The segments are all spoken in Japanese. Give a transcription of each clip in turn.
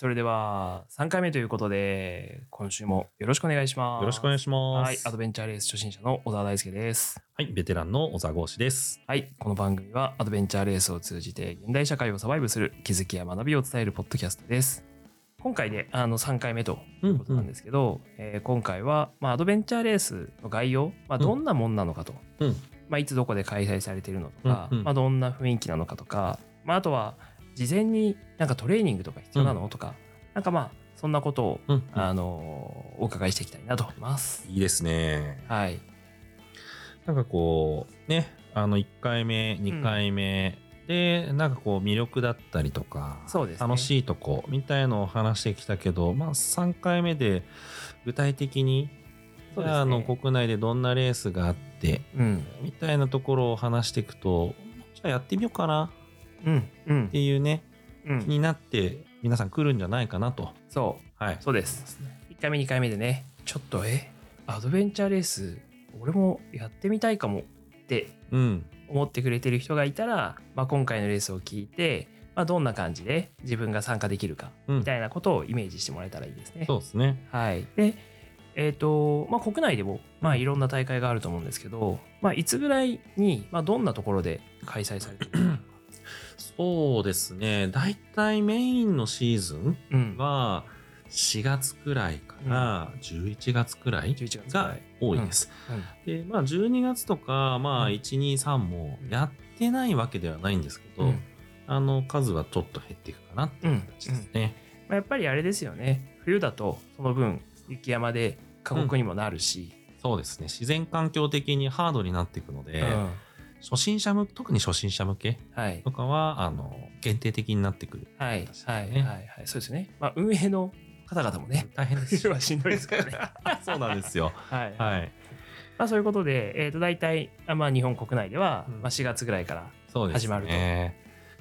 それでは3回目ということで、今週もよろしくお願いします。よろしくお願いします。はい、アドベンチャーレース初心者の小沢大輔です。はい、ベテランの小沢豪志です。はい、この番組はアドベンチャーレースを通じて現代社会をサバイブする気づきや学びを伝えるポッドキャストです。今回であの3回目とういうことなんですけど、えー今回は、まあ、アドベンチャーレースの概要、まあ、どんなもんなのかと、うん。まあ、いつどこで開催されているのとか、うんうんまあ、どんな雰囲気なのかとか、まあ、あとは事前になんかトレーニングとか必要なの、とかなんかまあそんなことを、うん。あのお伺いしていきたいなと思います。いいですね。はい、なんかこう、ね、あの、1回目、2回目で、なんかこう、魅力だったりとか、そうですね。楽しいとこ、みたいのを話してきたけど、まあ、3回目で、具体的に、そうですね。あの、国内でどんなレースがあって、うん。みたいなところを話していくと、じゃあやってみようかな。うんうんっていうね、うん気になって、皆さん来るんじゃないかなと。そうはい。そうです。1回目2回目でねちょっとえアドベンチャーレース俺もやってみたいかもってうん。思ってくれてる人がいたら、まあ、今回のレースを聞いて、まあ、どんな感じで自分が参加できるかうんみたいなことをイメージしてもらえたらいいですね。そうですね。はい、で、えーとまあ、国内でも、まあ、いろんな大会があると思うんですけど、まあ、いつぐらいに、まあ、どんなところで開催されてる そうですね。だいたいメインのシーズンうん、は4月くらいから11月くらい11月ぐらがい。多いです。うん。で、まあ12月とか、まあうん。1、2、3もやってないわけではないんですけど、うん。あの数はちょっと減っていくかなっていう形ですね。まあ、やっぱりあれですよね。冬だとその分雪山で過酷にもなるし、そうですね。自然環境的にハードになっていくので、うん初心者向特に初心者向けはい。とかは、あの、限定的になってくる。はい確かはいはいはい。そうですね、まあ、運営の方々もね。大変です。冬はしんどいですからね。そうなんですよ。はい、はい。まあ、そういうことで、えー、と大体、あまあ、日本国内では、うん。まあ、4月ぐらいから。始まると。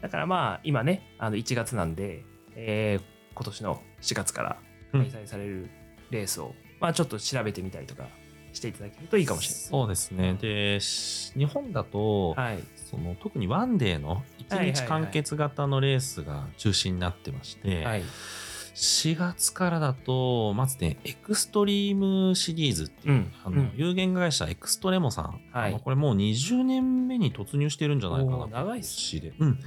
だからまあ今ねあの1月なんで、えー今年の4月から開催されるレースを、まあちょっと調べてみたりとかしていただけるといいかもしれない。ですそうですね。で、し日本だと、はい。その特に one day のはい1はい日完結型のレースが中心になってまして、はい。4月からだと、まずね、 Extreme Series っていう、うんあのうん。有限会社エクストレモさん、はい。これもう20年目に突入してるんじゃないかな長いっす年で。うん。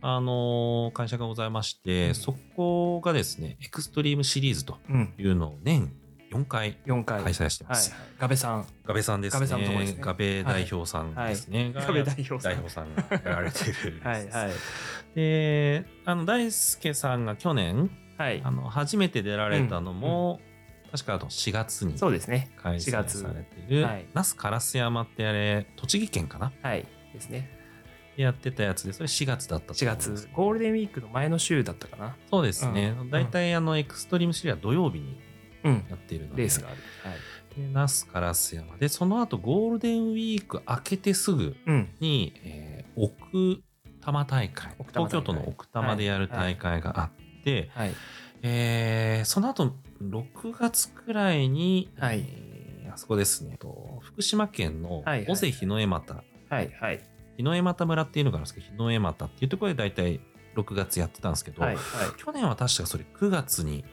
あのー会社がございまして、うん。そこがですね、 Extreme Series とうん。いうのを年4回4回。開催してはいます。ガベさん。ガベさんですね。ガベさんのとこですね。ガベ代表さんですね。がガベ代表さん。代表さんがやられてる。はいはい。で、あの、大輔さんが去年、はい。あの、初めて出られたのも、確かあの4月にそうですね。開4催月されている、はい。那須烏山ってあれ、栃木県かな？はい。ですね。やってたやつで、それ4月だったと4思うんです月。ゴールデンウィークの前の週だったかな。そうですね。うん。大体、あの、エクストリームシリーズは土曜日にうん。やっているので、レースがある。はい。で那須烏山。で、その後ゴールデンウィーク明けてすぐうん。に、えー奥多摩大会。東京都の奥多摩でやる大会があって、はい。えーその後6月くらいに、はい。えーあそこですね。と福島県のはいはい尾瀬日の絵又。はいはい。日の絵又村っていうのがあるんですけど日の絵又っていうところで大体6月やってたんですけど、はいはい。去年は確かそれ9月に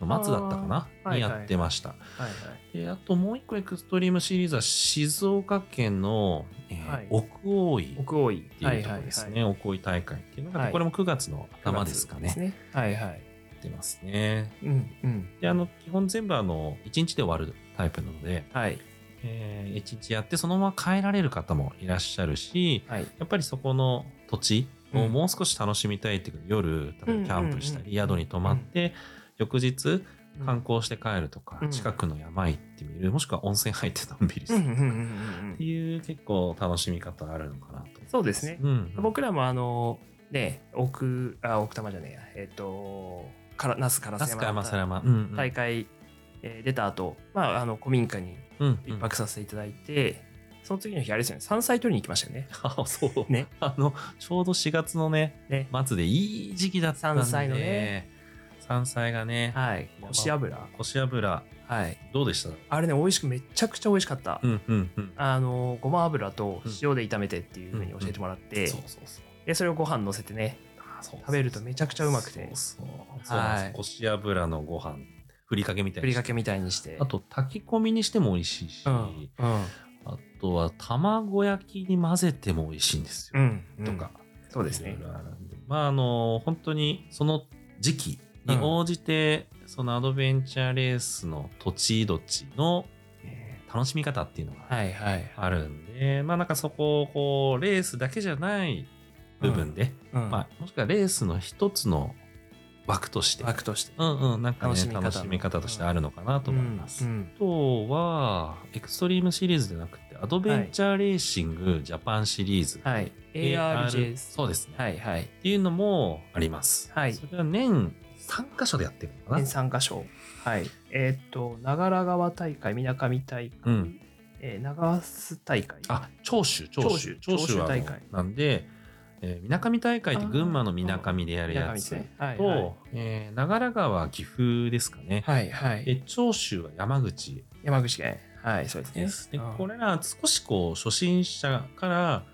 の末だったかな？にやってました。はいはい。であともう一個エクストリームシリーズは静岡県の、えーはい。奥大井。っ奥多いていうところですね、奥大井大会っていうのが、はい。これも9月の頭ですかね。ね。はいはい。やってますね。うんうん。であの基本全部あの1日で終わるタイプなので、はい。え1日やってそのまま帰られる方もいらっしゃるしはい。やっぱりそこの土地をもう少し楽しみたいっていう夜例えばキャンプしたり宿に泊まって翌日観光して帰るとか、うん。近くの山行ってみる。もしくは温泉入ってのんびりするうんうんうんうんうん。っていう結構楽しみ方あるのかなと。そうですね。うん、僕らもあのね奥あ奥多摩じゃねえや。えっ、とから那須烏那須か山。山山、うんうん、大会、えー出た後まああの古民家にうん、一泊させていただいて、その次の日あれですよね。山菜取りに行きましたよね。あそう。ね。あのちょうど4月のねね。末でいい時期だったんで。山菜のね山菜がねはい。腰油？腰油。はい。どうでした？あれね美味しくめちゃくちゃ美味しかった、うんうんうん。あのごま油と塩で炒めてっていうふうに教えてもらって、そうそうそう。でそれをご飯乗せてね。そう食べるとめちゃくちゃうまくて。そうそう。こし油のご飯。ふりかけみたいにして。ふりかけみたいにして。あと炊き込みにしても美味しいし、うんうん。あとは卵焼きに混ぜても美味しいんですよ、うんとか、そうですね。まああの本当にその時期に応じて、そのアドベンチャーレースの土地土地の、えー楽しみ方っていうのがはいはい。あるんで、まあなんかそこをこうレースだけじゃない部分で、うんまあもしくはレースの一つの枠として、枠として。うんうん、なんかね楽しみ方としてあるのかなと思います。うんあとは、 Extreme Series じゃなくて、 Adventure Racing Japan Series。はい。ARJ そうですね。はいはい。っていうのもあります。はい。それは年3箇所でやってるのかな。年3箇所。はい。えーっと長良川大会みなかみ大会、うん。えー長須大会。あ、長州、長州。長州大会。なんで、えー、みなかみ大会って群馬のみなかみでやるやつみなかみですねはいと、はい。えー長良川は岐阜ですかね。はいはい。で、長州は山口。山口県。はいそうですね。でこれら少しこう初心者から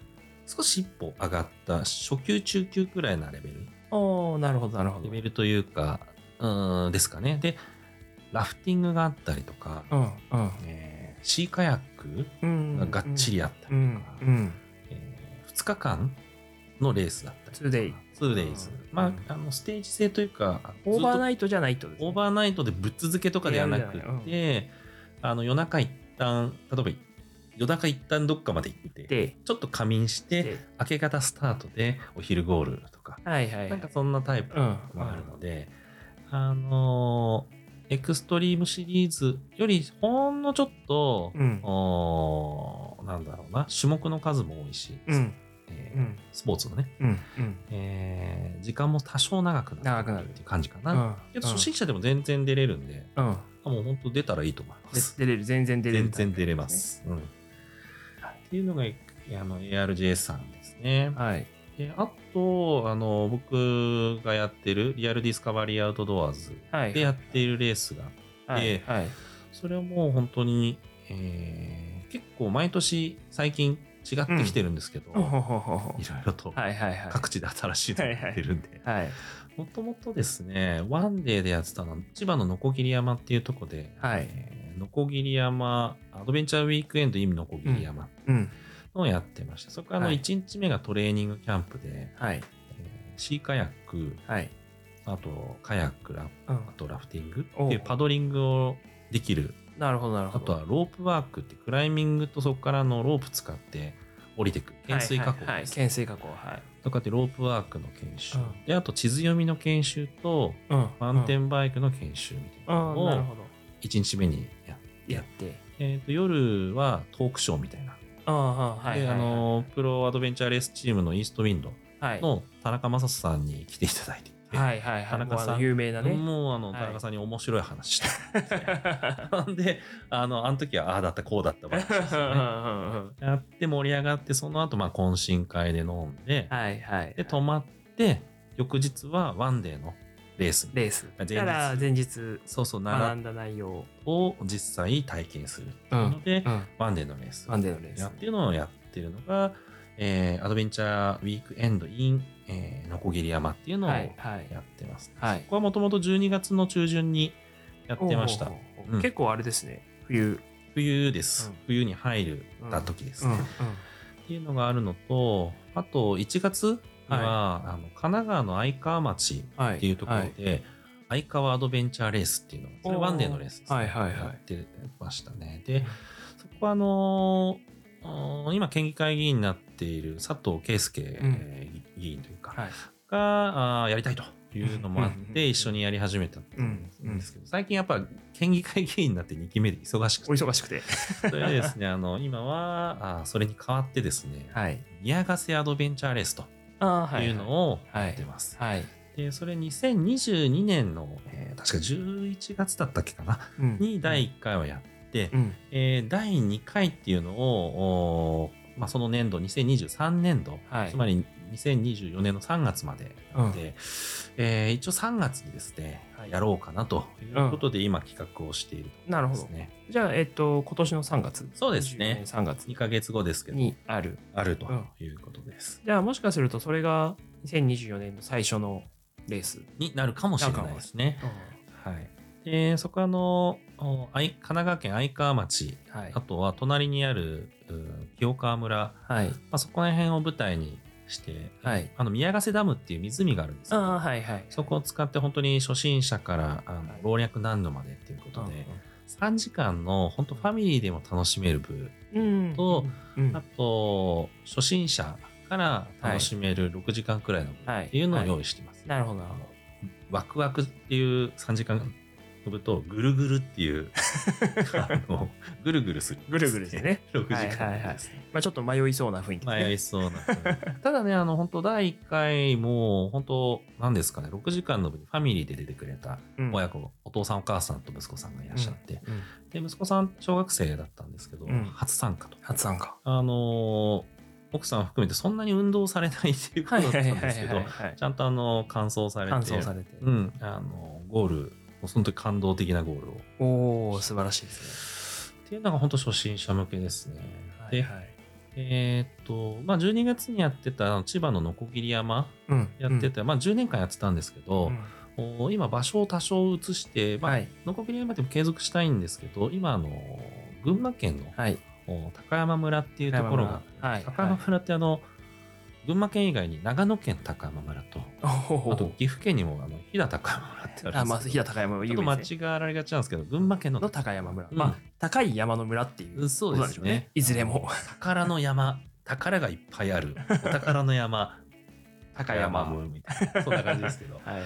少し一歩上がった初級中級くらいなレベルおーなるほどなるほど。レベルというかうーんですかね。でラフティングがあったりとか、うんうん。えーシーカヤックうんががっちりあったりとか、うんうん。え2日間のレースだったりとか。2 days 2days うん。まああのステージ制というかオーバーイナイトじゃないとですね。オーバーナイトでぶっ続けとかではなくやるんじゃない。て、あの夜中一旦例えば夜中一旦どっかまで行ってでちょっと仮眠してで。明け方スタートでお昼ゴールとか、はいはいはい。なんかそんなタイプうん。もあるので、あのーエクストリームシリーズよりほんのちょっと、うん。おーなんだろうな種目の数も多いし、うん。えーうん。スポーツのね、うん。うん。えー時間も多少長くなるっていう感じかな。うん。けど初心者でも全然出れるんで、うん。あもう本当出たらいいと思いま。です出れる。全然出れる全然出れます。うんっていうのがあの ARJ さんですね。はい。であとあの僕がやってる Real Discovery Outdoors はい。でやっているレースがあって、はい。はい。それはもう本当に、えー結構毎年最近違ってきてるんですけど、いろいろとはいはいはい。各地で新しいのがやってるんで、はいもともとですね、 one day でやってたのは、千葉のノコギリ山っていうとこで、はい。えーノコギリ山、 adventure weekend in ノコギリ山うん。のをやってました。そこからのはい。1日目がトレーニングキャンプで、はい。えーシーカヤック、はい。あとカヤックラ、うん。あとラフティングっていうパドリングをできる。なるほどなるほど。あとはロープワークってクライミングとそこからのロープ使って降りてく。懸垂加工はいはい。はいです。懸垂加工はいとかってロープワークの研修、うん。であと地図読みの研修とうん。マウンテンバイクの研修みたいなうん。のをなるほど。1日目にやって、やって。えーと夜はトークショーみたいな、プロアドベンチャーレースチームのイーストウィンドはい。の田中正人さんに来ていただいて。いて、はいはいはい。田中さん有名なね。もうあのはい田中さんに面白い話して、なん であのあの時はああだったこうだった話ですよね。やって盛り上がってその後まあ懇親会で飲んで、はいはいで泊まって翌日はワンデーのレースに。レース。前日。だから前日そうそう学んだ内容。を実際体験するってういうので、うんワンデーのレースワンデーのレース。やっていうのをやってるのが、えーアドベンチャーウィークエンド in、えー、ノコギリ山っていうのをはやいはい。ってます、はい。ここはもともと12月の中旬にやってました。ほうん。結構あれですね。冬。冬です、うん。冬に入るた時ですね、っていうのがあるのとあと1月には、あの神奈川の愛川町はいっていうところで、愛川アドベンチャーレースっていうのがそれワンデーのレースです、はいはいはい。やってましたね。でそこはあのー今県議会議員になっている佐藤圭介、えー議員というか、はい。があーやりたいというのもあって一緒にやり始めたんうんですけど、最近やっぱ県議会議員になって2期目で忙しくおて忙しくて。それでですねあの今はあーそれに代わってですね、はい。宮ヶ瀬アドベンチャーレースというのをやってます。はい。でそれ2022年の、えー確か11月だったっけかなうん。に第1回はやって、うん。えー第2回っていうのを、まあ、その年度2023年度、はいつまり2024年の3月までなので、えー一応3月にですね、はいやろうかなということで、今企画をしているとなるほど。じゃあ、えっと、今年の3月。そうですね24年3月2ヶ月後ですけど、にある。あるということです。じゃあ、もしかするとそれが2024年の最初のレース。になるかもしれないですね。はい。で、そこはあの、神奈川県愛川町、はいあ。とは隣にあるうん清川村、はい。まあ、そこら辺を舞台にして、はい。あの宮ヶ瀬ダムっていう湖があるんですよ。ああ、はいはい。そこを使って本当に初心者からあのはい老若男女までっていうことうんで、3時間の本当ファミリーでも楽しめる部、うん。とうん、あと初心者から楽しめる6時間くらいの部はいっていうのを用意してます。なるほど、なるほワクワクっていう3時間飛ぶとぐるぐるっていう あのぐるぐるする。ぐるぐるですね。6時はいはいはい間ですね。まあちょっと迷いそうな雰囲気ですね。迷いそうな。ただね、あの、本当第1回も、本当なんですかね、6時間の部にファミリーで出てくれたうん親子、お父さんお母さんと息子さんがいらっしゃって、うんで、息子さん小学生だったんですけど、うん初参加と。初参加。あのー奥さん含めてそんなに運動されないっていうことだったんですけど、はいちゃんとあの、完走されて、完走されて。うん、あの、ゴール、もうその時感動的なゴールを。おお素晴らしいですっていうのが本当初心者向けですね。ね。で、はい。えーっと、まあ、12月にやってた千葉のノコギリ山うんやってて、まあ、10年間やってたんですけどう、んお今場所を多少移して、まあはい。ノコギリ山でも継続したいんですけど、今あの、群馬県の、はい。お高山村っていうところが、はい。高山村ってあの、群馬県以外に長野県高山村と、おあと岐阜県にもあの飛騨高山村ってあるあ、んですけどまあ、飛騨高山はちょっと間。違われがちなんですけど、群馬県のの高山村。うんまあ、高い山の村っていうそうですね。。いずれも。宝の山、宝がいっぱいある、お宝の山、高山村みたいな、そんな感じですけど。はいはい。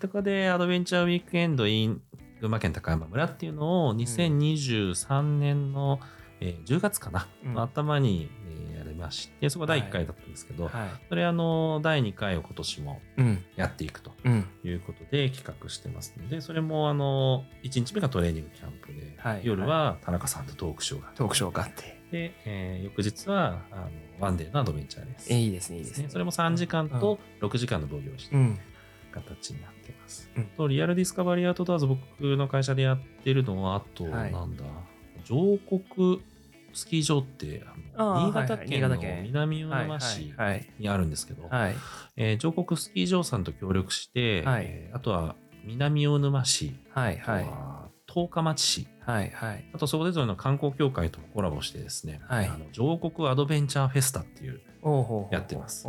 そこでアドベンチャーウィークエンド in 群馬県高山村っていうのを2023年の、えー10月かな、うんの頭に、えーまして、そこ第1回だったんですけど、はい。それあの、第2回を今年もうん。やっていくとうん。いうことで企画してますので、それもあの、1日目がトレーニングキャンプで、はい夜は田中さんとトークショーがあってトークショーがあって。で、えー翌日はあの one day のアドベンチャーです。えいいですね、いいですね。それも3時間と6時間の分を用意してうん。形になってます。うんと Real Discovery Outdoors 僕の会社でやってるのはあと、はいなんだ上国スキー場って新潟県の南魚はい沼市はい。にあるんですけど、はい。えー上国スキー場さんと協力して、はいえーあとは南魚沼市、はい。はい。は十日町市はい。はい。あとそれぞれの観光協会ともコラボしてですね、はいあの上国アドベンチャーフェスタっていうやってます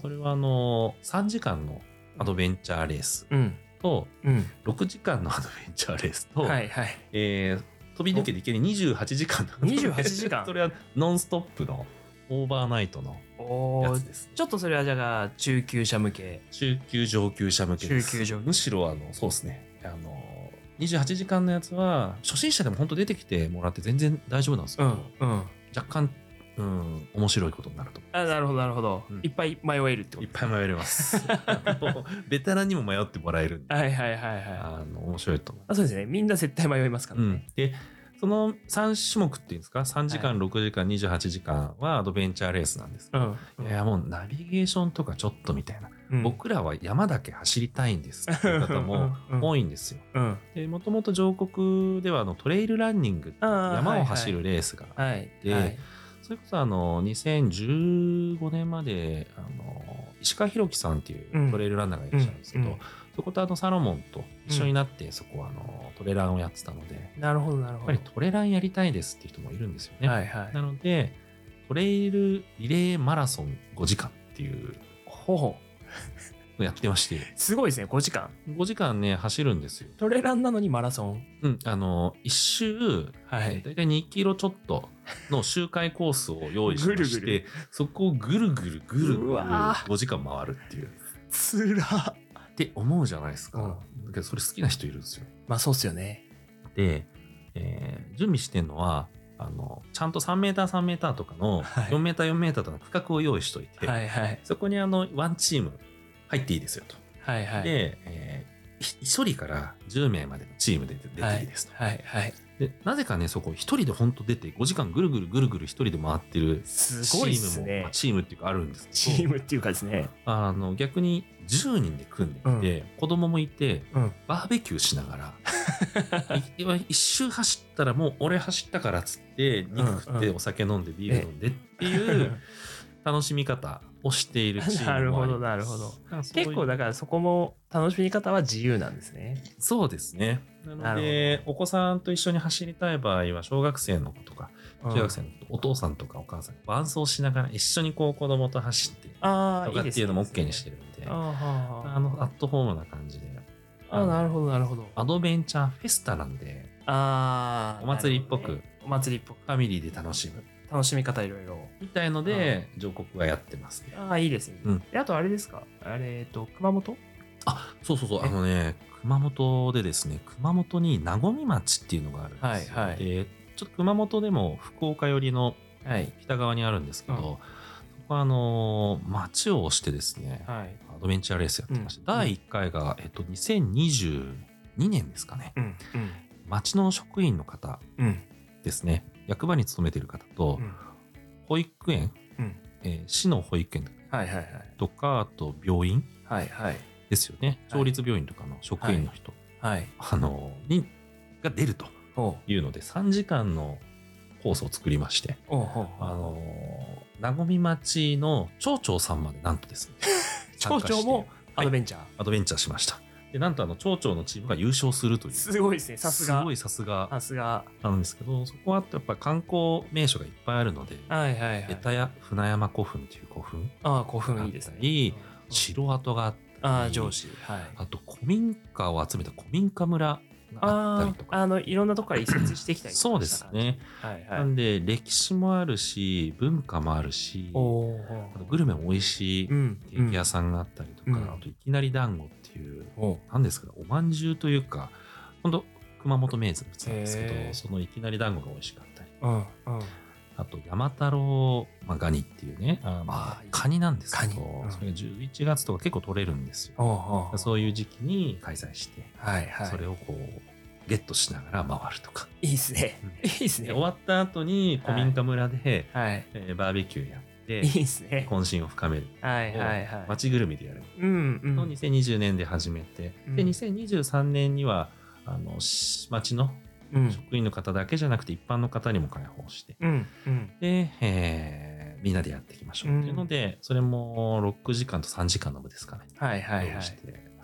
それはあの3時間のアドベンチャーレースうん。とうん。6時間のアドベンチャーレースと、はい。はい。えー飛び抜けていける28時間。の28時間。それはノンストップのオーバーナイトのおー。やつです、ちょっとそれはじゃあ中級者向け。中級上級者向けです。中級上級。むしろあのそうですね。あの28時間のやつは初心者でも本当出てきてもらって全然大丈夫なんですうん。うん。若干、うん、面白いことになると思あ、なるほど、なるほどうん。いっぱい迷えるってう。こといっぱい迷えます。ベテランにも迷ってもらえるんで、はいはいはいはい。あの面白いと思う。あそうですね。みんな絶対迷いますからうんね。、で、その3種目っていうんですか、3時間、6時間、28時間はアドベンチャーレースなんですけど、うん。いや、もうナビゲーションとかちょっとみたいな、うん僕らは山だけ走りたいんですっていう方もうん多いんですよ。うん。で、もともと上国ではあのトレイルランニング山を走るレースがはい。ではいそれこそあの2015年まであの石川博樹さんっていうトレイルランナーがいらっしゃるんですけど、うんうんそことあのサロモンと一緒になってそこはあのトレランをやってたので、やなるほど、なるっほど。ぱりトレランやりたいですっていう人もいるんですよね。はいはい。なのでトレイルリレーマラソン5時間っていうほほ。やってましてすごいですね、5時間。5時間ね走るんですよ。トレランなのにマラソン？うん、あの1周はい。だいたい2キロちょっとの周回コースを用意しましてぐるぐるそこをぐるぐるぐるぐうるわー5時間回るっていうつら。って思うじゃないですか、うんだけどそれ好きな人いるんですよまあそうっすよね。で、えー準備してるのはあのちゃんと 3m3m とかのはい 4m4m とかの区画を用意しといて、はいはい。そこにあのワンチーム入っていいですよと、はいはい。で、えー1人から10名までのチームで出ていいですと。はい。はいでなぜかねそこ1人で本当出て5時間ぐるぐるぐるぐる1人で回ってるすチームも、ねまあチームっていうかあるんですチけどームっていうかですね。あの逆に10人で組んでいて、子供もいてうん。バーベキューしながら い一周走ったらもう俺走ったからっつって肉食ってうんうん。お酒飲んでビール飲んでっていう 楽しみ方をしているチーなるほどなるほど。結構だからそこも楽しみ方は自由なんですね。そうですね。なのでお子さんと一緒に走りたい場合は小学生の子とかうん。中学生の子とお父さんとかお母さんが伴走しながら一緒にこう子供と走ってとかっていうのも OK にしてるんであのアットホームな感じで。あーなるほどなるほど。アドベンチャーフェスタなんでああお祭りっぽく、お祭りっぽく。ファミリーで楽しむ楽しみ方いろいろ。みたいので上国がやってますね。ああいいですね、うん。であとあれですか？あれえっと熊本？あそうそうそう。え？あのね熊本でですね熊本に和み町っていうのがあるんですよ、はいはい。でちょっと熊本でも福岡寄りのはい。北側にあるんですけど、うん。そこはあの町を押してですね、はい。アドベンチャーレースやってまして、うん。第1回が、えっと、2022年ですかね。うん町の職員の方うんうん。ですね役場に勤めている方と、うん。保育園、うん。えー市の保育園はいはいはい。とかあと病院はいはい。ですよね。町立病院とかの職員の人、はい。あのにが出るというので3時間のコースを作りましておうおう。あの和み町の町長さんまでなんとですね 町長もアドベンチャー、アドベンチャーしましたでなんとあの町長のチームが優勝するという。すごいですねさすが。すごいさすが。さすが。なんですけどそこはやっぱり観光名所がいっぱいあるのではいはいはい。江田や船山古墳という古墳ああ古墳いいですね。城跡があったりああ上司はい。あと古民家を集めた古民家村があったりとか。ああのいろんなとこから移設してきたりそうですね、はいはい。なんで歴史もあるし文化もあるしあとグルメも美味しいうんケーキ屋さんがあったりとか、うん。あといきなり団子っていう何ですかおまんじゅうというか本当熊本名物なんですけへー。どそのいきなり団子が美味しかったり。うんうん。あと山太郎、まあ、ガニっていうねあのあカニなんですけど、それが11月とか結構取れるんですよ。そういう時期に開催して、はいはい。それをこうゲットしながら回るとか、いいですね。うん。いいですね。で終わった後に古民家村で、はい。えーバーベキューやっていいですね。懇親を深める。はいはいはい。街ぐるみでやる。うんうん。のを2020年で始めて、うん。で2023年にはあのし町のうん。職員の方だけじゃなくて一般の方にも開放して、うんうん。で、えーみんなでやっていきましょうっていうので、それも6時間と3時間の部ですかね。はいはいはい。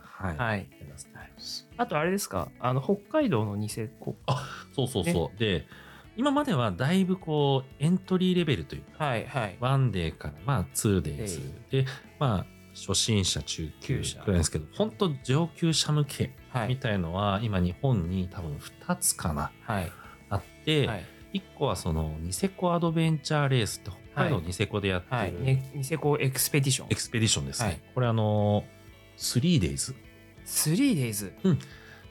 はい。はい。あとあれですか？あの北海道のニセコそうそうそう。で、今まではだいぶこうエントリーレベルというか、はいはい。ワンデーからまあ 2days で、まあ初心者、中級級者。くらいですけど、本当上級者向けみはい。たいのは今日本に多分2つかなはい。あって、はい。1個はそのニセコアドベンチャーレースって北海道はい。ニセコでやってる、はい。ねニセコエクスペディション。エクスペディションですね。はい。これあの 3days 3days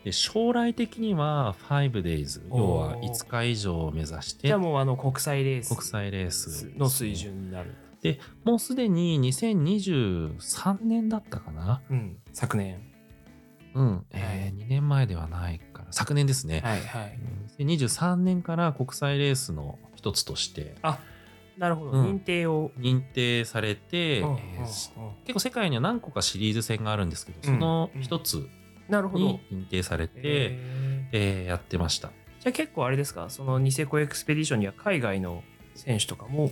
で将来的には 5days おー。要は5日以上を目指して。じゃあもうあの国際レース。国際レースの水準になる。でもうすでに2023年だったかな。うん。昨年。うん、えー2年前ではないから。昨年ですね、はいはい。うん2023年から国際レースの一つとして。なるほど。うん。認定を。認定されて、うんうん結構世界には何個かシリーズ戦があるんですけど、その一つに認定されて、えー。えーやってました。じゃあ結構あれですか？そのニセコエクスペディションには海外の選手とかも？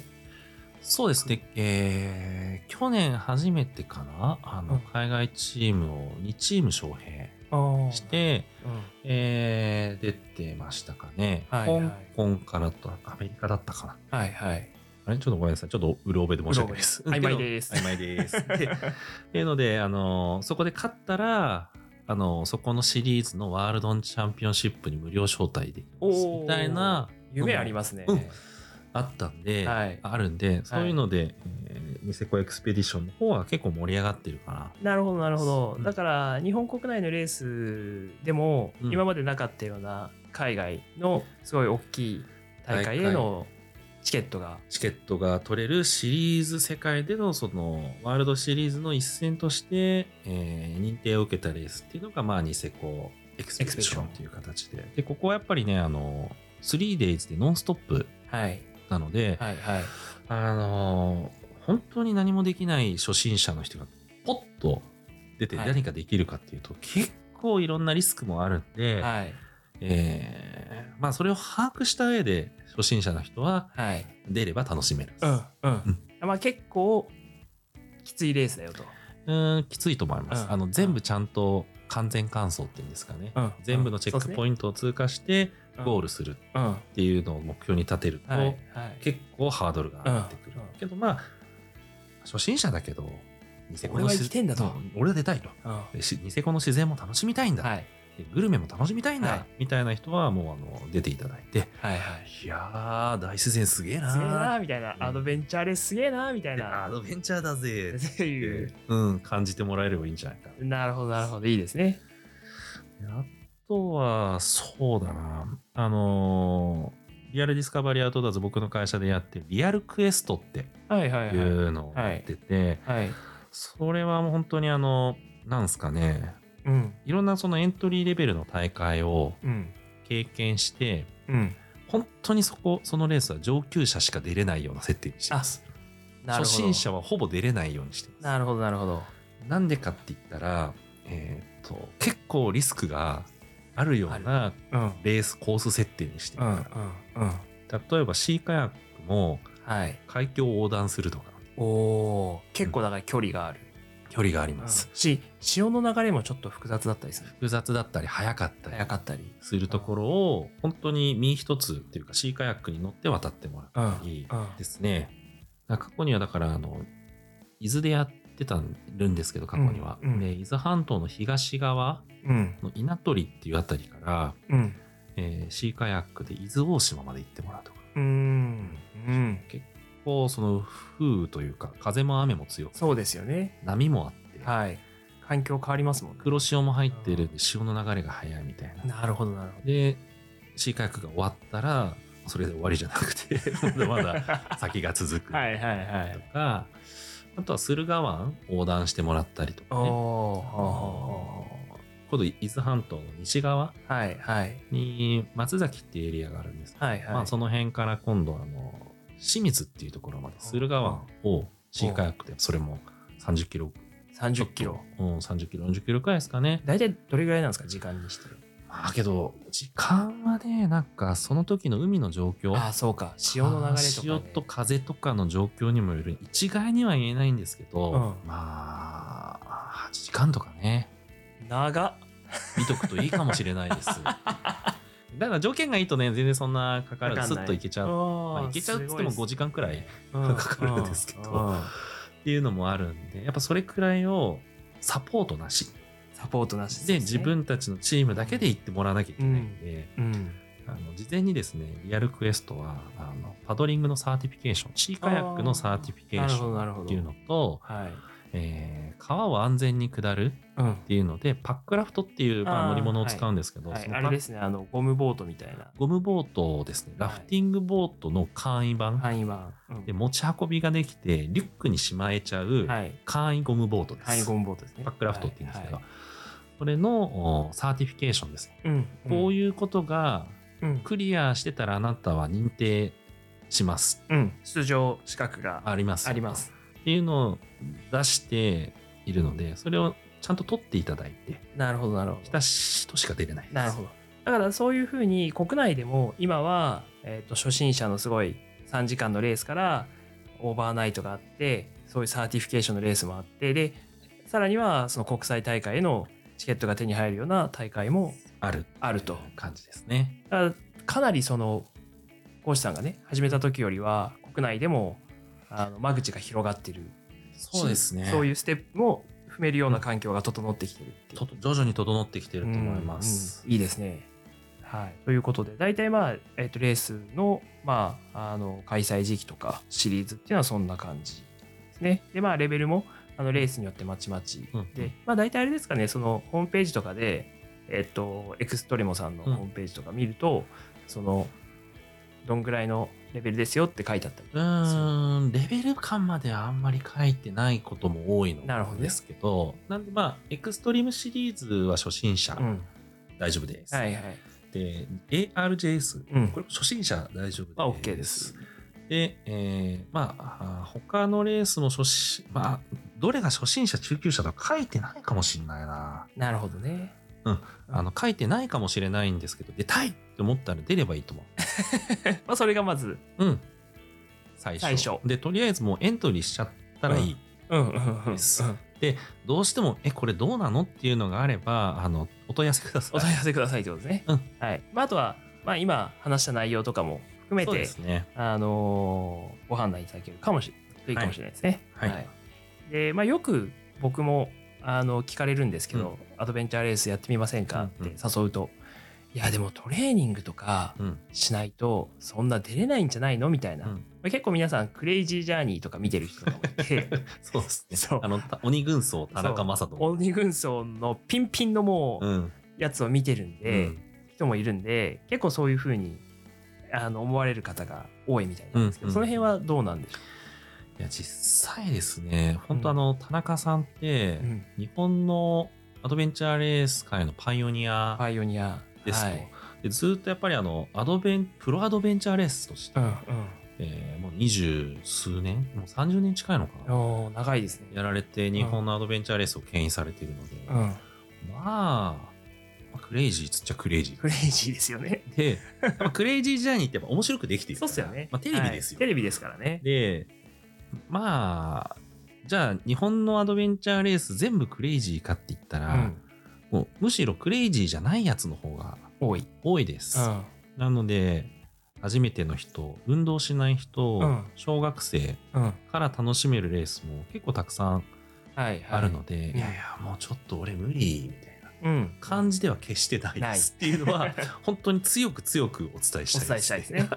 そうですね、えー去年初めてかな？あの、うん。海外チームを2チーム招聘して、うん。えー出てましたかね、はいはい。香港からとアメリカだったかな。はいはい。あれ？ちょっとごめんなさい。ちょっとうろ覚えで申し訳ない。です。曖昧です。曖昧です。でっていうのであのそこで勝ったらあのそこのシリーズのワールドチャンピオンシップに無料招待できますみたいな夢ありますね、うん。あったんで、はい。あるんでそういうので、えーニセコエクスペディションの方は結構盛り上がってるかな。なるほどなるほど、うん。だから日本国内のレースでもうん。今までなかったような海外のすごい大きい大会へのチケットが。チケットが取れるシリーズ世界でのそのワールドシリーズの一戦として、えー認定を受けたレースっていうのがまあニセコエクスペディションという形で。でここはやっぱりねあの 3days でノンストップはい。なので、はいはい。あの本当に何もできない初心者の人がポッと出てはい。何かできるかっていうと、結構いろんなリスクもあるんで、はい。えーまあそれを把握した上で初心者の人ははい。出れば楽しめる。うんうん。まあ結構きついレースだよと。うーんきついと思います。うん。あの全部ちゃんと完全完走っていうんですかね。うん。全部のチェックポイントを通過してゴールするうんはっていうのを目標に立てると、いはい。結構ハードルが上がってくる。うん。けどまあ初心者だけどニセコの俺は生きてんだと。うん俺は出たいと。うん。でしニセコの自然も楽しみたいんだ、はい。でグルメも楽しみたいんだ、はい。みたいな人はもうあの出ていただいて。はいはい。いやー大自然すげえなすげえなみたいな。うん。アドベンチャーレースすげえなみたいな。アドベンチャーだぜっていう。うん、感じてもらえればいいんじゃないかな。るほどなるほど。いいですね。あとはそうだな。あのーリアルディスカバリーアウトドアーズ僕の会社でやってるリアルクエストってはいはいはい。いうのをやってて、はい。それはもう本当にあのなんすかねうん。いろんなそのエントリーレベルの大会をうん。経験してうん。本当にそこそのレースは上級者しか出れないような設定にしてます。初心者はほぼ出れないようにしてます。なるほどなるほど。なんでかって言ったらえーっと結構リスクがあるようなうん。レースコース設定にしてるうんかうんうん。ら、例えばシーカヤックもはい。海峡を横断するとか。おおー。結構だから距離がある距離があります、し潮の流れもちょっと複雑だったりする。複雑だったり速かったり早かったり。するところを本当に身一つっていうかシーカヤックに乗って渡ってもらったりうん。ですね、過去にはだからあの伊豆でやってたるんですけど過去には、うん。うん。で伊豆半島の東側うん。の稲取っていうあたりから、うん。えーシーカヤックで伊豆大島まで行ってもらうとか。うん。うん。こうその風雨というか風も雨も強くそうですよね。波もあって、はい。環境変わりますもんね。黒潮も入ってるんで潮の流れが速いみたいな。なるほどなるほでシーカヤックが終わったらそれで終わりじゃなくて まだまだど先が続く。はいはいはい。とか、あとは駿河湾横断してもらったりとかおねお今度伊豆半島の西側はいはい。に松崎っていうエリアがあるんですけど、はいはい。まあ、その辺から今度あの清水っていうところまで駿河湾をシーカヤックでそれも30キロ。30キロ。うん、30キロ40キロくらいですかね。大体どれぐらいなんですか？時間にして。まあけど時間はねなんかその時の海の状況。ああそうか。潮の流れとか、ね、潮と風とかの状況にもよる。一概には言えないんですけど、うん。まあ8時間とかね。長っ。見とくといいかもしれないです だから条件がいいとね全然そんなかからずスッといけちゃう、まあ、いけちゃうっつっても5時間くらい間 かかるんですけど。っていうのもあるんでやっぱそれくらいをサポートなし。サポートなしでね。自分たちのチームだけで行ってもらわなきゃいけないんで、うんあの事前にですね Real Quest はあのパドリングの certification シーカヤックの certification っていうのと、はいえー川を安全に下るうん。っていうので packraft っていう、まあ、乗り物を使うんですけど、はい。あれですねあのゴムボートみたいな。ゴムボートをですね。ラフティングボートの簡易版、簡易版、うん。で持ち運びができてリュックにしまえちゃうはい。簡易ゴムボートです、簡易ゴムボートですね。 packraft って言うんですけど、はい。それのお certification ですね、うん。こういうことがうん。クリアしてたらあなたは認定します。うん。出場資格がありますありますっていうのを出しているのでそれをちゃんと取っていただいてなるほどなるほど。来た人しか出れない。ですなるほど。だからそういうふうに国内でも今は、えー、と初心者のすごい3時間のレースから overnight があってそういう certification のレースもあってでさらにはその国際大会へのチケットが手に入るような大会もある。あると。感じですね。だからかなりその講師さんがね始めた時よりは国内でもあの間口が広がってる。しそうですね。そういうステップも踏めるような環境が整ってきてるっていう。と徐々に整ってきてると思います、うんうんいいですね。はい、ということで大体まあ、えっとレースの,、まあ、あの開催時期とかシリーズっていうのはそんな感じですね。でまあレベルもあのレースによってまちまち。うんうん。で、まあ、大体あれですかねそのホームページとかで、えっとエクストレモさんのうんホームページとか見ると、そのどんぐらいのレベルですよって書いてあった。りうーん、レベル感まではあんまり書いてないことも多いのなるほどね。ですけど、なんでまあ、エクストリームシリーズは初心者、うん。大丈夫です。はいはい。で、ARJS、うん。これ初心者大丈夫です。まあ OK です。で、えーまあ、あ他のレースも初心、まあ、どれが初心者、中級者とか書いてないかもしれないな。なるほどねあの、書いてないかもしれないんですけど、出たいって思ったら出ればいいと思 まあそれがまずう。うん。最初。最初で、とりあえずもうエントリーしちゃったらいい。うんうんうんうんですで、どうしても、え、これどうなのっていうのがあれば、あの、お問い合わせください。お問い合わせくださいってことですね。うんはい。まあ、あとは、まあ、今話した内容とかも含めて、ですね。あのーご判断いただけるかもしれいいかもしれないですね。はいはいで、まあ、よく僕もあの聞かれるんですけど、アドベンチャーレースやってみませんか？って誘うと、いや、でもトレーニングとかうん。しないと、そんな出れないんじゃないの？みたいな。うんまあ結構皆さん、クレイジージャーニーとか見てる人がいて、そうですね。そうあの、た鬼軍曹、田中正人。鬼軍曹のピンピンのもう、うん。やつを見てるんで、うん人もいるんで結構そういうふうにあの思われる方が多いみたいなんですけど、うんうんその辺はどうなんでしょいや、実際ですね、本当あの、田中さんって日本のアドベンチャーレース界のパイオニアパイオニアですと、はいでずっとやっぱりあの、アドベン、プロアドベンチャーレースとして、うんえーもう二十数年もう30年近いのかうん、な長いですね。やられて、日本のアドベンチャーレースを牽引されているので、うん、まあ、まあクレイジーっつっちゃクレイジクレイジーですよね。ー。で、クレイジージャーニーってやっぱ面白くできている。そうっすよね。まあ、テレビですよ。はいテレビですからね。で、まあ、じゃあ日本のアドベンチャーレース全部クレイジーかって言ったら、うん、もうむしろクレイジーじゃないやつの方が多い。多いです。うんなので、初めての人、運動しない人、うん小学生うん、から楽しめるレースも結構たくさんはい、はい。あるので、うんいやいや、もうちょっと俺無理みたいなうん、感じでは決してないですっていうのは、本当に強く強くお伝えしたいです。お伝えしたいですね。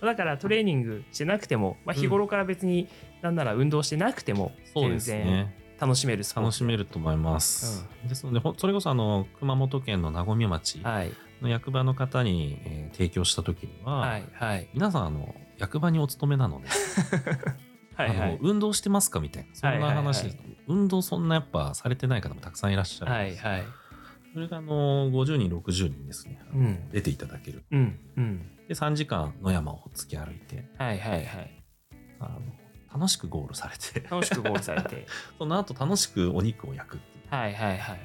うんうんだからトレーニングしてなくても、まあ、日頃から別になんなら運動してなくても全そうです然ね。楽しめる楽しめると思います。ですので、ほそれこそあの熊本県の和み町はい。の役場の方に、えー提供した時には、はいはい。皆さんあの役場にお勤めなので、はいはい。あの運動してますかみたいなそんな話です、はいはい。運動そんなやっぱされてない方もたくさんいらっしゃるんです、はいはいそれがあの50人60人ですね、うん。出ていただける。うんうん。で3時間野山を突き歩いて。はいはいはい。あの楽しくゴールされて。楽しくゴールされて。その後楽しくお肉を焼くっていう。はいはいはいはい。